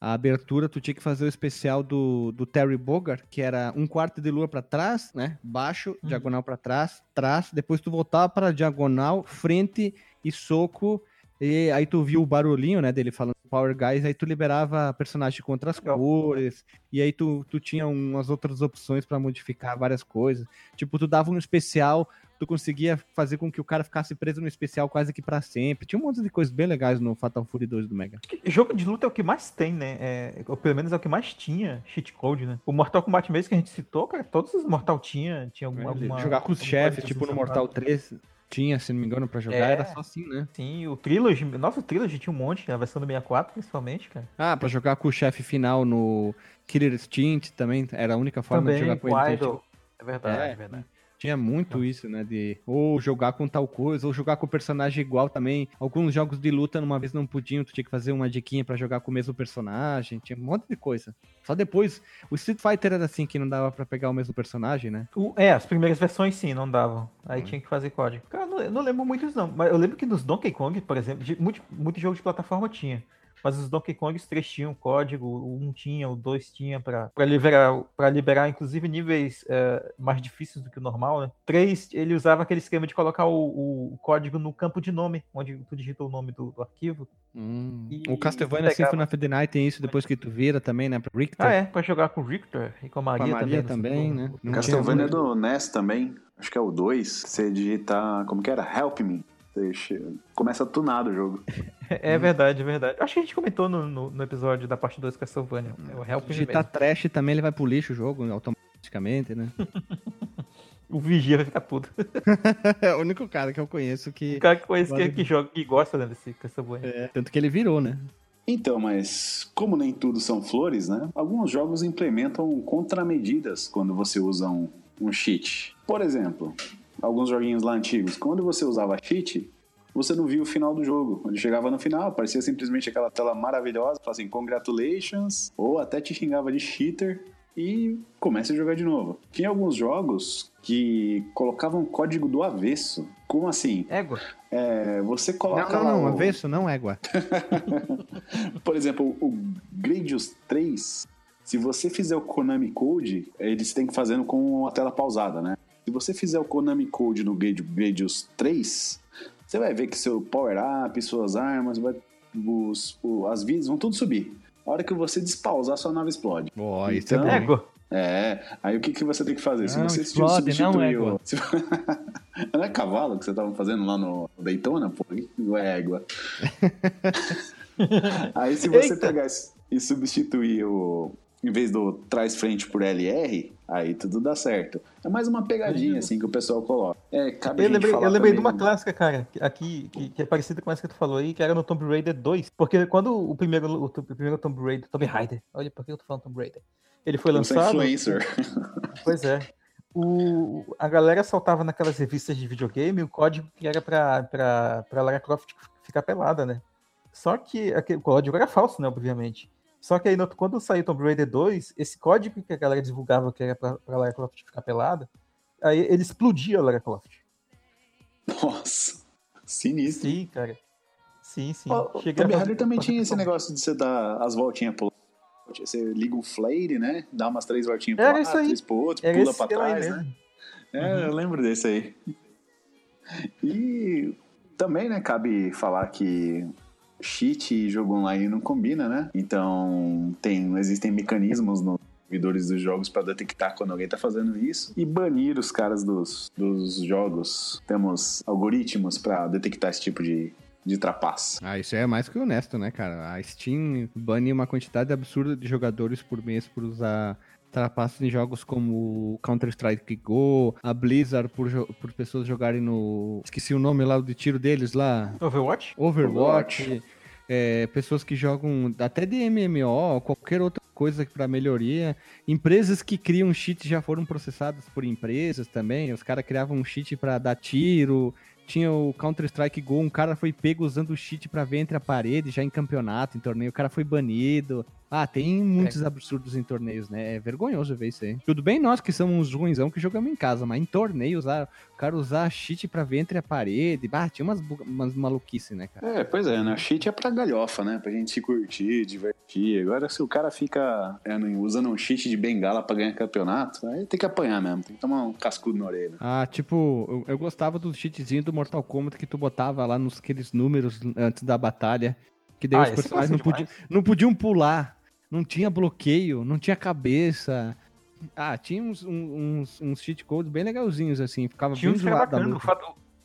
a, abertura, tu tinha que fazer o especial do, do Terry Bogard, que era um quarto de lua pra trás, né? Baixo, Uhum. diagonal pra trás, trás. Depois tu voltava pra diagonal, frente e soco. E aí tu viu o barulhinho, né, dele falando Power Guys, aí tu liberava personagem com outras cores, e aí tu, tu tinha umas outras opções pra modificar várias coisas. Tipo, tu dava um especial, tu conseguia fazer com que o cara ficasse preso no especial quase que pra sempre. Tinha um monte de coisas bem legais no Fatal Fury 2 do Mega. Jogo de luta é o que mais tem, né? É, ou pelo menos é o que mais tinha cheat code, né? O Mortal Kombat mesmo que a gente citou, cara, todos os Mortal tinha, tinha alguma, alguma Jogar com os chefes, tipo no. Mortal 3, tinha, se não me engano, pra jogar, É. era só assim, né? Sim, o Trilogy, nossa, o Trilogy tinha um monte, a versão do 64 principalmente, cara. Ah, pra jogar com o chefe final no Killer Instinct também, era a única forma de jogar com ele. Idol. É verdade, É. é verdade. Tinha muito isso, né? De ou jogar com tal coisa, ou jogar com o personagem igual também. Alguns jogos de luta, numa vez não podiam, tu tinha que fazer uma diquinha pra jogar com o mesmo personagem. Tinha um monte de coisa. Só depois. O Street Fighter era assim, que não dava pra pegar o mesmo personagem, né? O- é, as primeiras versões sim, não davam. Aí Hum. tinha que fazer código. Cara, eu não, eu não lembro muitos não, mas eu lembro que nos Donkey Kong, por exemplo, de- muito, muito jogo de plataforma tinha. Mas os Donkey Kong, os três tinham código, o um tinha, o dois tinha pra, pra, liberar, pra liberar, inclusive, níveis é, mais difíceis do que o normal, né? Três, ele usava aquele esquema de colocar o, o código no campo de nome, onde tu digita o nome do, do arquivo. Hum. E- O Castlevania Symphony of the Night tem isso depois que tu vira também, né? Pra Richter. Ah, é, pra jogar com o Victor e com a Com a Maria, Maria também. também, né? Não Castlevania é do NES também, acho que é o 2. Você digita, como que era? Help Me. Você começa tunado o jogo. [laughs] É verdade, é verdade. Acho que a gente comentou no, no, no episódio da parte 2 Castlevania. É o Help Digitar mesmo. trash também, ele vai pro lixo o jogo automaticamente, né? [laughs] O Vigia vai ficar puto. [laughs] é o único cara que eu conheço que. O cara que conhece que, Vale- que joga, que gosta né, desse Castlevania. É, tanto que ele virou, né? Então, mas como nem tudo são flores, né? Alguns jogos implementam contramedidas quando você usa um, um cheat. Por exemplo, alguns joguinhos lá antigos, quando você usava cheat, você não via o final do jogo. Ele chegava no final, aparecia simplesmente aquela tela maravilhosa, falava assim, congratulations, ou até te xingava de cheater e começa a jogar de novo. Tinha alguns jogos que colocavam código do avesso. Como assim? Égua. É, você Não, coloca não, lá não, o- avesso não égua. [laughs] por exemplo, o Gradius 3, se você fizer o Konami Code, eles têm que fazendo com a tela pausada, né? Se você fizer o Konami Code no Grad- Gradius 3, você vai ver que seu power-up, suas armas, vai- os- o- as vidas vão tudo subir. A hora que você despausar, sua nave explode. Ó, isso Então- é bom. Égua. É, aí o que, que você tem que fazer? Se Não, você explode, não substituir égua. o... se- [laughs] Não é cavalo que você tava fazendo lá no Daytona? Pô, não é égua. [laughs] aí se você Eita. pegar e substituir o... Em vez do trás-frente por LR, aí tudo dá certo. É mais uma pegadinha, assim, que o pessoal coloca. É, Eu lembrei, eu lembrei de uma clássica, cara, aqui, que, que é parecida com essa que tu falou aí, que era no Tomb Raider 2. Porque quando o primeiro, o, o primeiro Tomb Raider, Tomb Raider, olha por que eu tô falando Tomb Raider, ele foi lançado. influencer. [laughs] Pois é. O, a galera soltava naquelas revistas de videogame o código que era pra, pra, pra Lara Croft ficar pelada, né? Só que aquele código era falso, né? Obviamente. Só que aí, no- quando saiu Tomb Raider 2, esse código que a galera divulgava que era pra, pra Lara Croft ficar pelada, aí ele explodia a Lara Croft. Nossa, sinistro. Sim, cara. Sim, sim. O Tomb a Raider também tinha esse negócio de você dar as voltinhas pro lado. Você liga o flare, né? Dá umas três voltinhas pro Era lado, isso aí. três pro outro, Era pula pra trás, né? É, eu lembro desse aí. E também, né, cabe falar que cheat e jogo online não combina, né? Então, tem, existem mecanismos nos servidores dos jogos para detectar quando alguém tá fazendo isso e banir os caras dos, dos jogos. Temos algoritmos para detectar esse tipo de, de trapaça. Ah, isso é mais que honesto, né, cara? A Steam bane uma quantidade absurda de jogadores por mês por usar trapaças em jogos como Counter-Strike Go, a Blizzard por, por pessoas jogarem no... Esqueci o nome lá de tiro deles lá. Overwatch? Overwatch. é, pessoas que jogam até de MMO, qualquer outra coisa para melhoria. Empresas que criam cheat já foram processadas por empresas também. Os caras criavam um cheat para dar tiro. Tinha o Counter-Strike Go, um cara foi pego usando o cheat pra ver entre a parede, já em campeonato, em torneio. O cara foi banido. Ah, tem muitos absurdos em torneios, né? É vergonhoso ver isso aí. Tudo bem nós que somos uns ruinzão que jogamos em casa, mas em torneio, usar, o cara usar cheat pra ver entre a parede. Ah, tinha umas, umas maluquice, né, cara? É, pois é, né? Cheat é pra galhofa, né? Pra gente se curtir, divertir. Agora, se o cara fica é, usando um cheat de bengala pra ganhar campeonato, aí tem que apanhar mesmo. Tem que tomar um cascudo na orelha. Ah, tipo, eu, eu gostava do cheatzinho do Mortal Kombat que tu botava lá nos aqueles números antes da batalha. Que daí Ah, os personagens não podiam, não podiam pular, não tinha bloqueio, não tinha cabeça. Ah, tinha uns, uns, uns cheat codes bem legalzinhos, assim, ficava Tinha bem zoado bacana. O luta. fat-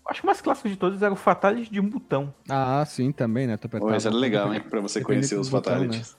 Acho que o mais clássico de todos era o Fatality de um botão. Ah, sim, também, né? Tu Pô, apertava isso era legal, hein? Pra você conhecer os botão, fatalities.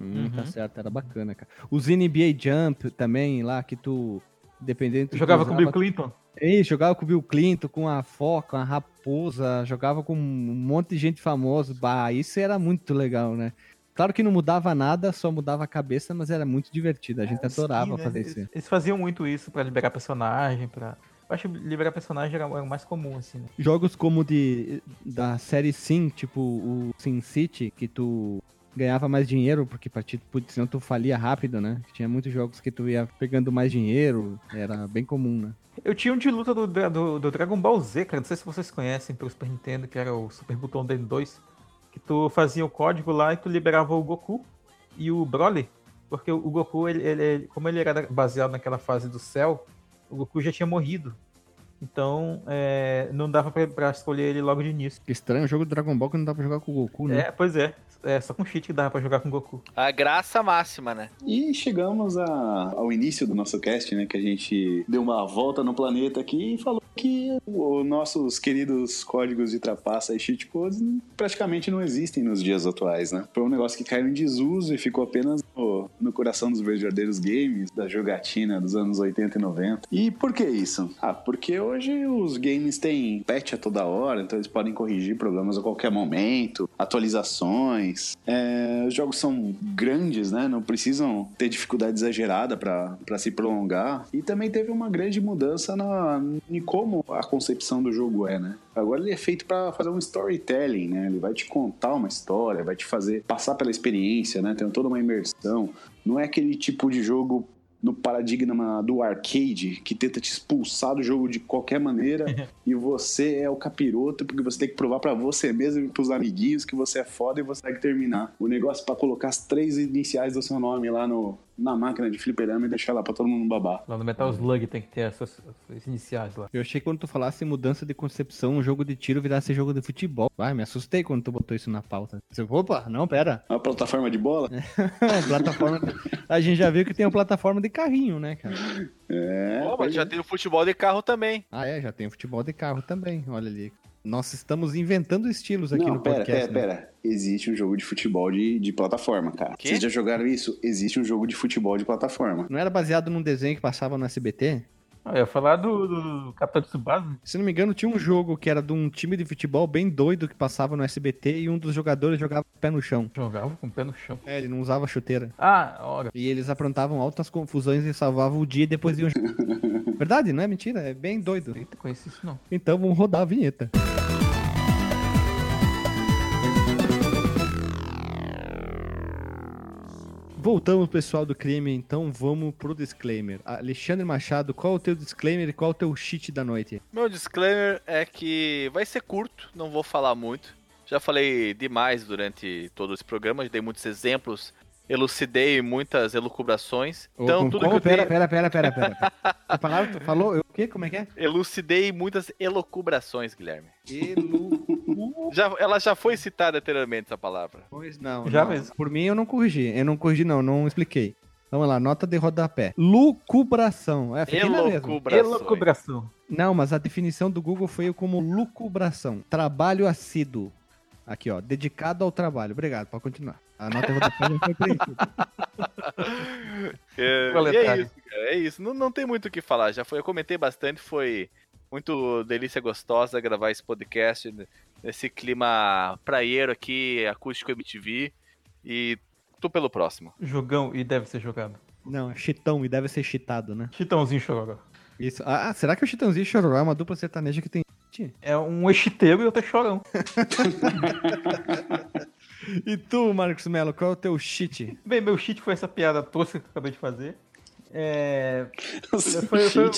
Hum, tá Uhum. certo, era bacana, cara. Os NBA Jump também, lá que tu, dependendo... do que Jogava tu com o usava, Bill Clinton. Ei, jogava com o Bill Clinton, com a Foca, com a Raposa, jogava com um monte de gente famosa. Bah, isso era muito legal, né? Claro que não mudava nada, só mudava a cabeça, mas era muito divertido. A gente adorava Sim, né? fazer eles, isso. eles faziam muito isso pra liberar personagem, pra... Eu acho que liberar personagem era, o mais comum, assim, né? Jogos como de da série Sim, tipo o Sim City, que tu ganhava mais dinheiro, porque putz, senão tu falia rápido, né? Tinha muitos jogos que tu ia pegando mais dinheiro, era bem comum, né? Eu tinha um de luta do, do, do Dragon Ball Z, cara. Não sei se vocês conhecem pelo Super Nintendo, que era o Super Button D2. Que tu fazia o código lá e tu liberava o Goku e o Broly. Porque o Goku, ele, ele- como ele era baseado naquela fase do céu, o Goku já tinha morrido. Então, é, não dava pra, pra escolher ele logo de início. Que estranho, o jogo do Dragon Ball que não dá pra jogar com o Goku, né? É, pois é. É só com cheat que dava pra jogar com o Goku. A graça máxima, né? E chegamos a- ao início do nosso cast, né? Que a gente deu uma volta no planeta aqui e falou que os nossos queridos códigos de trapaça e cheat codes praticamente não existem nos dias atuais, né? Foi um negócio que caiu em desuso e ficou apenas coração dos verdadeiros games, da jogatina dos anos 80 e 90. E por que isso? Ah, porque hoje os games têm patch a toda hora, então eles podem corrigir problemas a qualquer momento, atualizações. É, os jogos são grandes, né? Não precisam ter dificuldade exagerada para se prolongar. E também teve uma grande mudança na, em como a concepção do jogo é, né? Agora ele é feito para fazer um storytelling, né? Ele vai te contar uma história, vai te fazer passar pela experiência, né? Tem toda uma imersão. Não é aquele tipo de jogo no paradigma do arcade que tenta te expulsar do jogo de qualquer maneira [laughs] e você é o capiroto porque você tem que provar pra você mesmo e pros amiguinhos que você é foda e você tem que terminar. O negócio é pra colocar as três iniciais do seu nome lá no, na máquina de fliperama e deixar lá pra todo mundo babar. Lá no Metal Slug tem que ter as suas, as suas iniciais lá. Eu achei que quando tu falasse mudança de concepção, um jogo de tiro virasse jogo de futebol. Ai, me assustei quando tu botou isso na pauta. Eu, Opa, não, pera. Uma plataforma de bola? [laughs] plataforma. A gente já viu que tem uma plataforma de carrinho, né, cara? É. Pô, mas já é. tem o futebol de carro também. Ah, é, já tem futebol de carro também. Olha ali. Nós estamos inventando estilos aqui Não, no pera, podcast. pera, né? pera. Existe um jogo de futebol de, de plataforma, cara. Quê? Vocês já jogaram isso? Existe um jogo de futebol de plataforma. Não era baseado num desenho que passava no SBT? Ah, eu ia falar do, do Capitão Tsubasa. Se não me engano, tinha um jogo que era de um time de futebol bem doido que passava no SBT e um dos jogadores jogava pé no chão. Jogava com o pé no chão. É, ele não usava chuteira. Ah, olha. E eles aprontavam altas confusões e salvavam o dia e depois iam. [laughs] Verdade, não é mentira? É bem doido. Eita, conheci isso não. Então vamos rodar a vinheta. Voltamos, pessoal do crime, então vamos pro disclaimer. Alexandre Machado, qual é o teu disclaimer e qual é o teu cheat da noite? Meu disclaimer é que vai ser curto, não vou falar muito. Já falei demais durante todo esse programa, já dei muitos exemplos, elucidei muitas elucubrações. Então, Ô, tudo como? que eu pera, tenho... pera, pera, pera, pera. A palavra tu falou? Eu- O quê? Como é que é? Elucidei muitas elucubrações, Guilherme. Elu... Já, ela já foi citada anteriormente, essa palavra. Pois não. Já não. mesmo. Por mim eu não corrigi. Eu não corrigi, não, não expliquei. Vamos lá, nota de rodapé. Lucubração. É. Elucubrações. Elucubração. Não, mas a definição do Google foi como lucubração. Trabalho assíduo. Aqui, ó. Dedicado ao trabalho. Obrigado, pode continuar. A nota foi preenchida. [laughs] É, e é isso, cara. É isso. Não, não tem muito o que falar. Já foi, eu comentei bastante, foi muito delícia gostosa gravar esse podcast nesse clima praieiro aqui, acústico MTV. E tô pelo próximo. Jogão e deve ser jogado. Não, é chitão e deve ser chitado, né? Chitãozinho chororó. Isso. Ah, será que o Chitãozinho e Chororó é uma dupla sertaneja que tem É um exiteiro e outro é chorão. [laughs] E tu, Marcos Mello, qual é o teu cheat? Bem, meu cheat foi essa piada tosca que eu acabei de fazer. É, [laughs] foi, foi-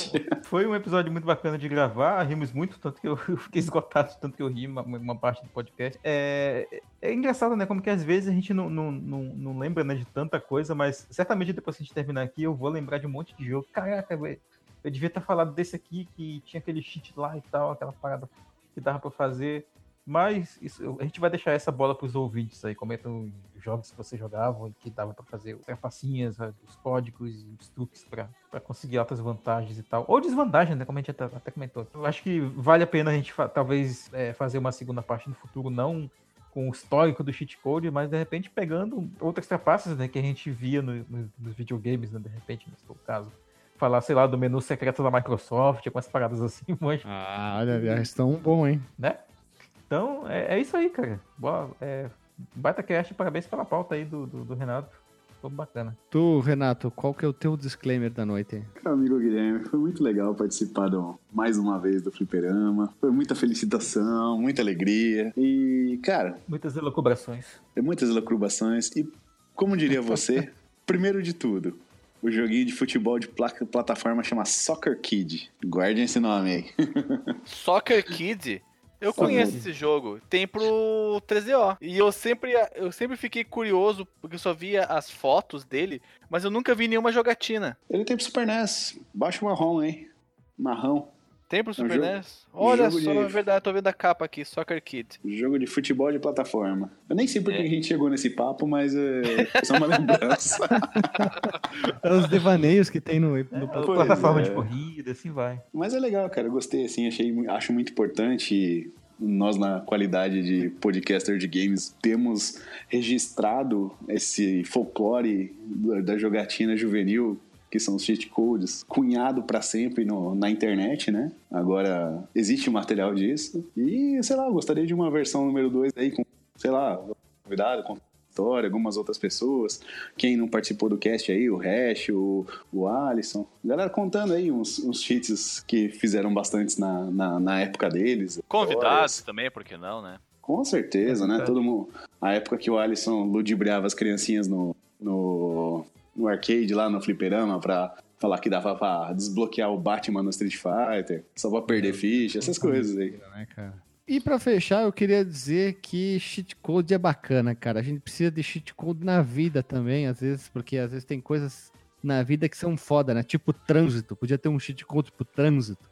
foi um episódio muito bacana de gravar, rimos muito, tanto que eu, [laughs] eu fiquei esgotado, tanto que eu ri uma, uma parte do podcast. É, é engraçado, né? Como que às vezes a gente não, não, não, não lembra né, de tanta coisa, mas certamente depois que a gente terminar aqui, eu vou lembrar de um monte de jogo. Caraca, velho, eu devia ter falado desse aqui que tinha aquele cheat lá e tal, aquela parada que dava pra fazer. Mas isso- a gente vai deixar essa bola pros ouvintes aí. Comentam jogos que você jogava e que dava pra fazer trapacinhas, os códigos e os truques pra conseguir altas vantagens e tal. Ou desvantagens, né? Como a gente até, comentou. Eu acho que vale a pena a gente talvez é, fazer uma segunda parte no futuro, não com o histórico do cheat code, mas de repente pegando outras trapaças né, que a gente via no- no- nos videogames, né? De repente, nesse for o caso. Falar, sei lá, do menu secreto da Microsoft, com as paradas assim, [laughs] mas Ah, olha, estão bom, hein? né? Então, é, é isso aí, cara. Boa, é, baita cast, parabéns pela pauta aí do, do, do Renato. Ficou bacana. Tu, Renato, qual que é o teu disclaimer da noite? Meu amigo Guilherme, foi muito legal participar do- mais uma vez do Fliperama. Foi muita felicitação, muita alegria. E, cara, Muitas elucubrações. muitas lacrubações. E, como diria você, [laughs] primeiro de tudo, o joguinho de futebol de placa- plataforma chama Soccer Kid. Guardem esse nome aí. [laughs] Soccer Kid? Eu Sabe? conheço esse jogo. Tem pro 3DO. E eu sempre, eu sempre fiquei curioso, porque eu só via as fotos dele, mas eu nunca vi nenhuma jogatina. Ele tem pro Super NES. Baixa o marrom, hein? Marrão. Tem pro Super jogo- NES? Olha só, de- é verdade, tô vendo a capa aqui, Soccer Kid. Jogo de futebol de plataforma. Eu nem sei por que É. a gente chegou nesse papo, mas é só uma [laughs] lembrança. É os devaneios que tem no. no... Pois plataforma é. de corrida, assim vai. Mas é legal, cara. Eu gostei, assim. Achei, acho muito importante nós, na qualidade de podcaster de games, temos registrado esse folclore da jogatina juvenil, que são os cheat codes, cunhado pra sempre no- na internet, né? Agora, existe material disso. E, sei lá, eu gostaria de uma versão número 2 aí, com, sei lá, convidado, com história, algumas outras pessoas. Quem não participou do cast aí, o Hash, o, o Alisson. Galera contando aí uns, uns cheats que fizeram bastantes na, na, na época deles. Convidados também, por que não, né? Com certeza, É né? verdade. Todo mundo. A época que o Alisson ludibriava as criancinhas no, no, no arcade lá no fliperama pra falar que dava pra desbloquear o Batman no Street Fighter, só pra perder ficha, essas coisas aí. né, cara? E pra fechar, eu queria dizer que cheat code é bacana, cara. A gente precisa de cheat code na vida também, às vezes, porque às vezes tem coisas na vida que são foda, né? Tipo trânsito. Podia ter um cheat code pro trânsito.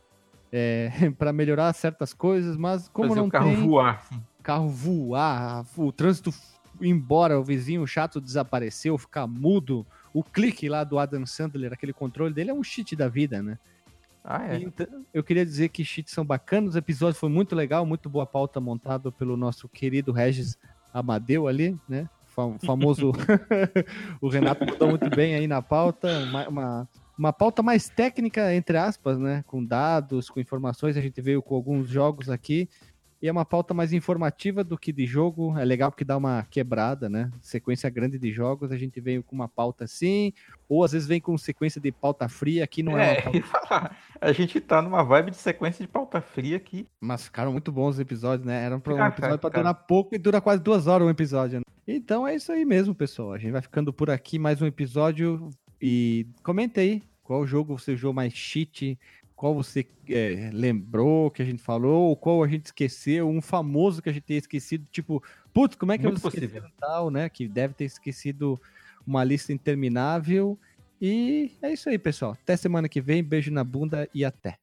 É, [laughs] para melhorar certas coisas, mas como Fazer não o carro tem voar. carro voar, o trânsito ir embora, o vizinho chato desapareceu, ficar mudo, o clique lá do Adam Sandler, aquele controle dele é um cheat da vida, né? Ah, é. Então, eu queria dizer que cheats são bacanas, o episódio foi muito legal, muito boa pauta montada pelo nosso querido Regis Amadeu ali, né? Fa- famoso. [laughs] o Renato mandou muito bem aí na pauta, uma, uma, uma pauta mais técnica, entre aspas, né? Com dados, com informações, a gente veio com alguns jogos aqui. E é uma pauta mais informativa do que de jogo. É legal porque dá uma quebrada, né? Sequência grande de jogos, a gente veio com uma pauta assim, ou às vezes vem com sequência de pauta fria, aqui não é, uma É, pauta. [laughs] A gente tá numa vibe de sequência de pauta fria aqui. Mas ficaram muito bons os episódios, né? Era um, um episódio pra durar pouco e dura quase duas horas um episódio. Né? Então é isso aí mesmo, pessoal. A gente vai ficando por aqui mais um episódio. E comenta aí qual jogo você jogou mais cheat, qual você é, lembrou que a gente falou, ou qual a gente esqueceu, um famoso que a gente tenha esquecido, tipo, putz, como é que Muito eu possível. tal, né? Que deve ter esquecido uma lista interminável. E é isso aí, pessoal. Até semana que vem. Beijo na bunda e até.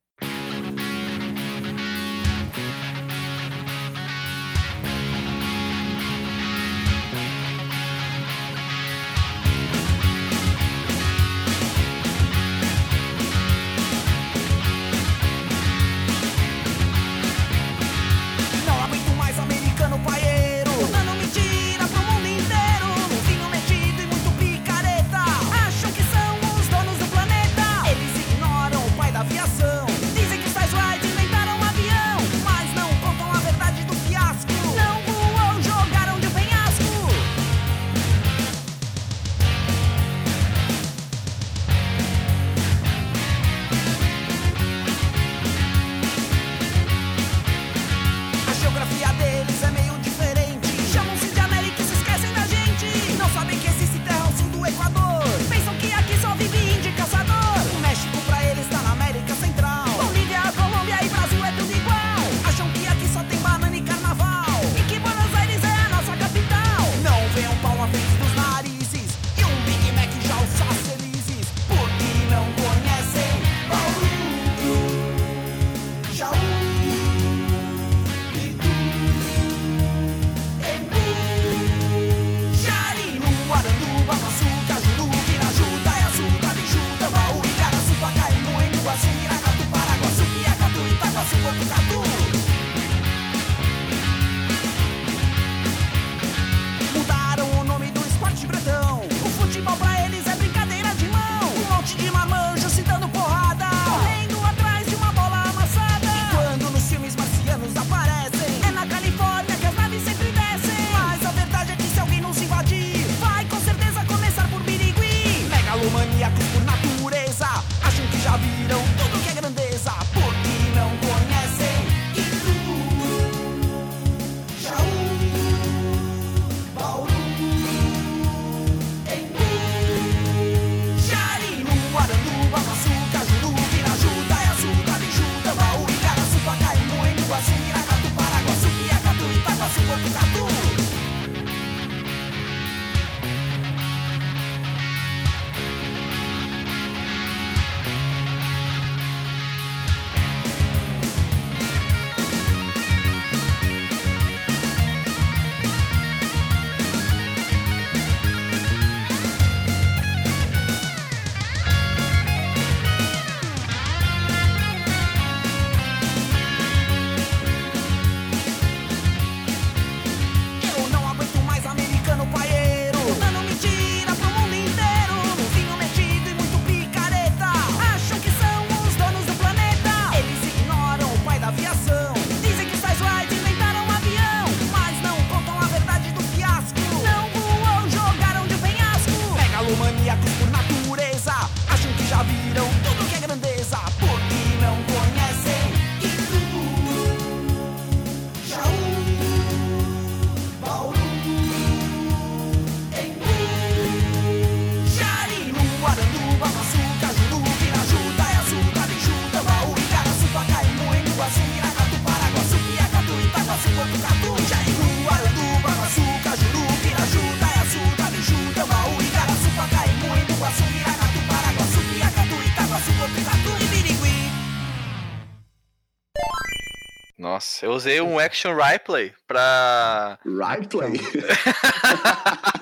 Eu usei um Action Replay pra. Right play.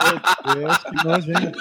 Meu Deus, que nojento.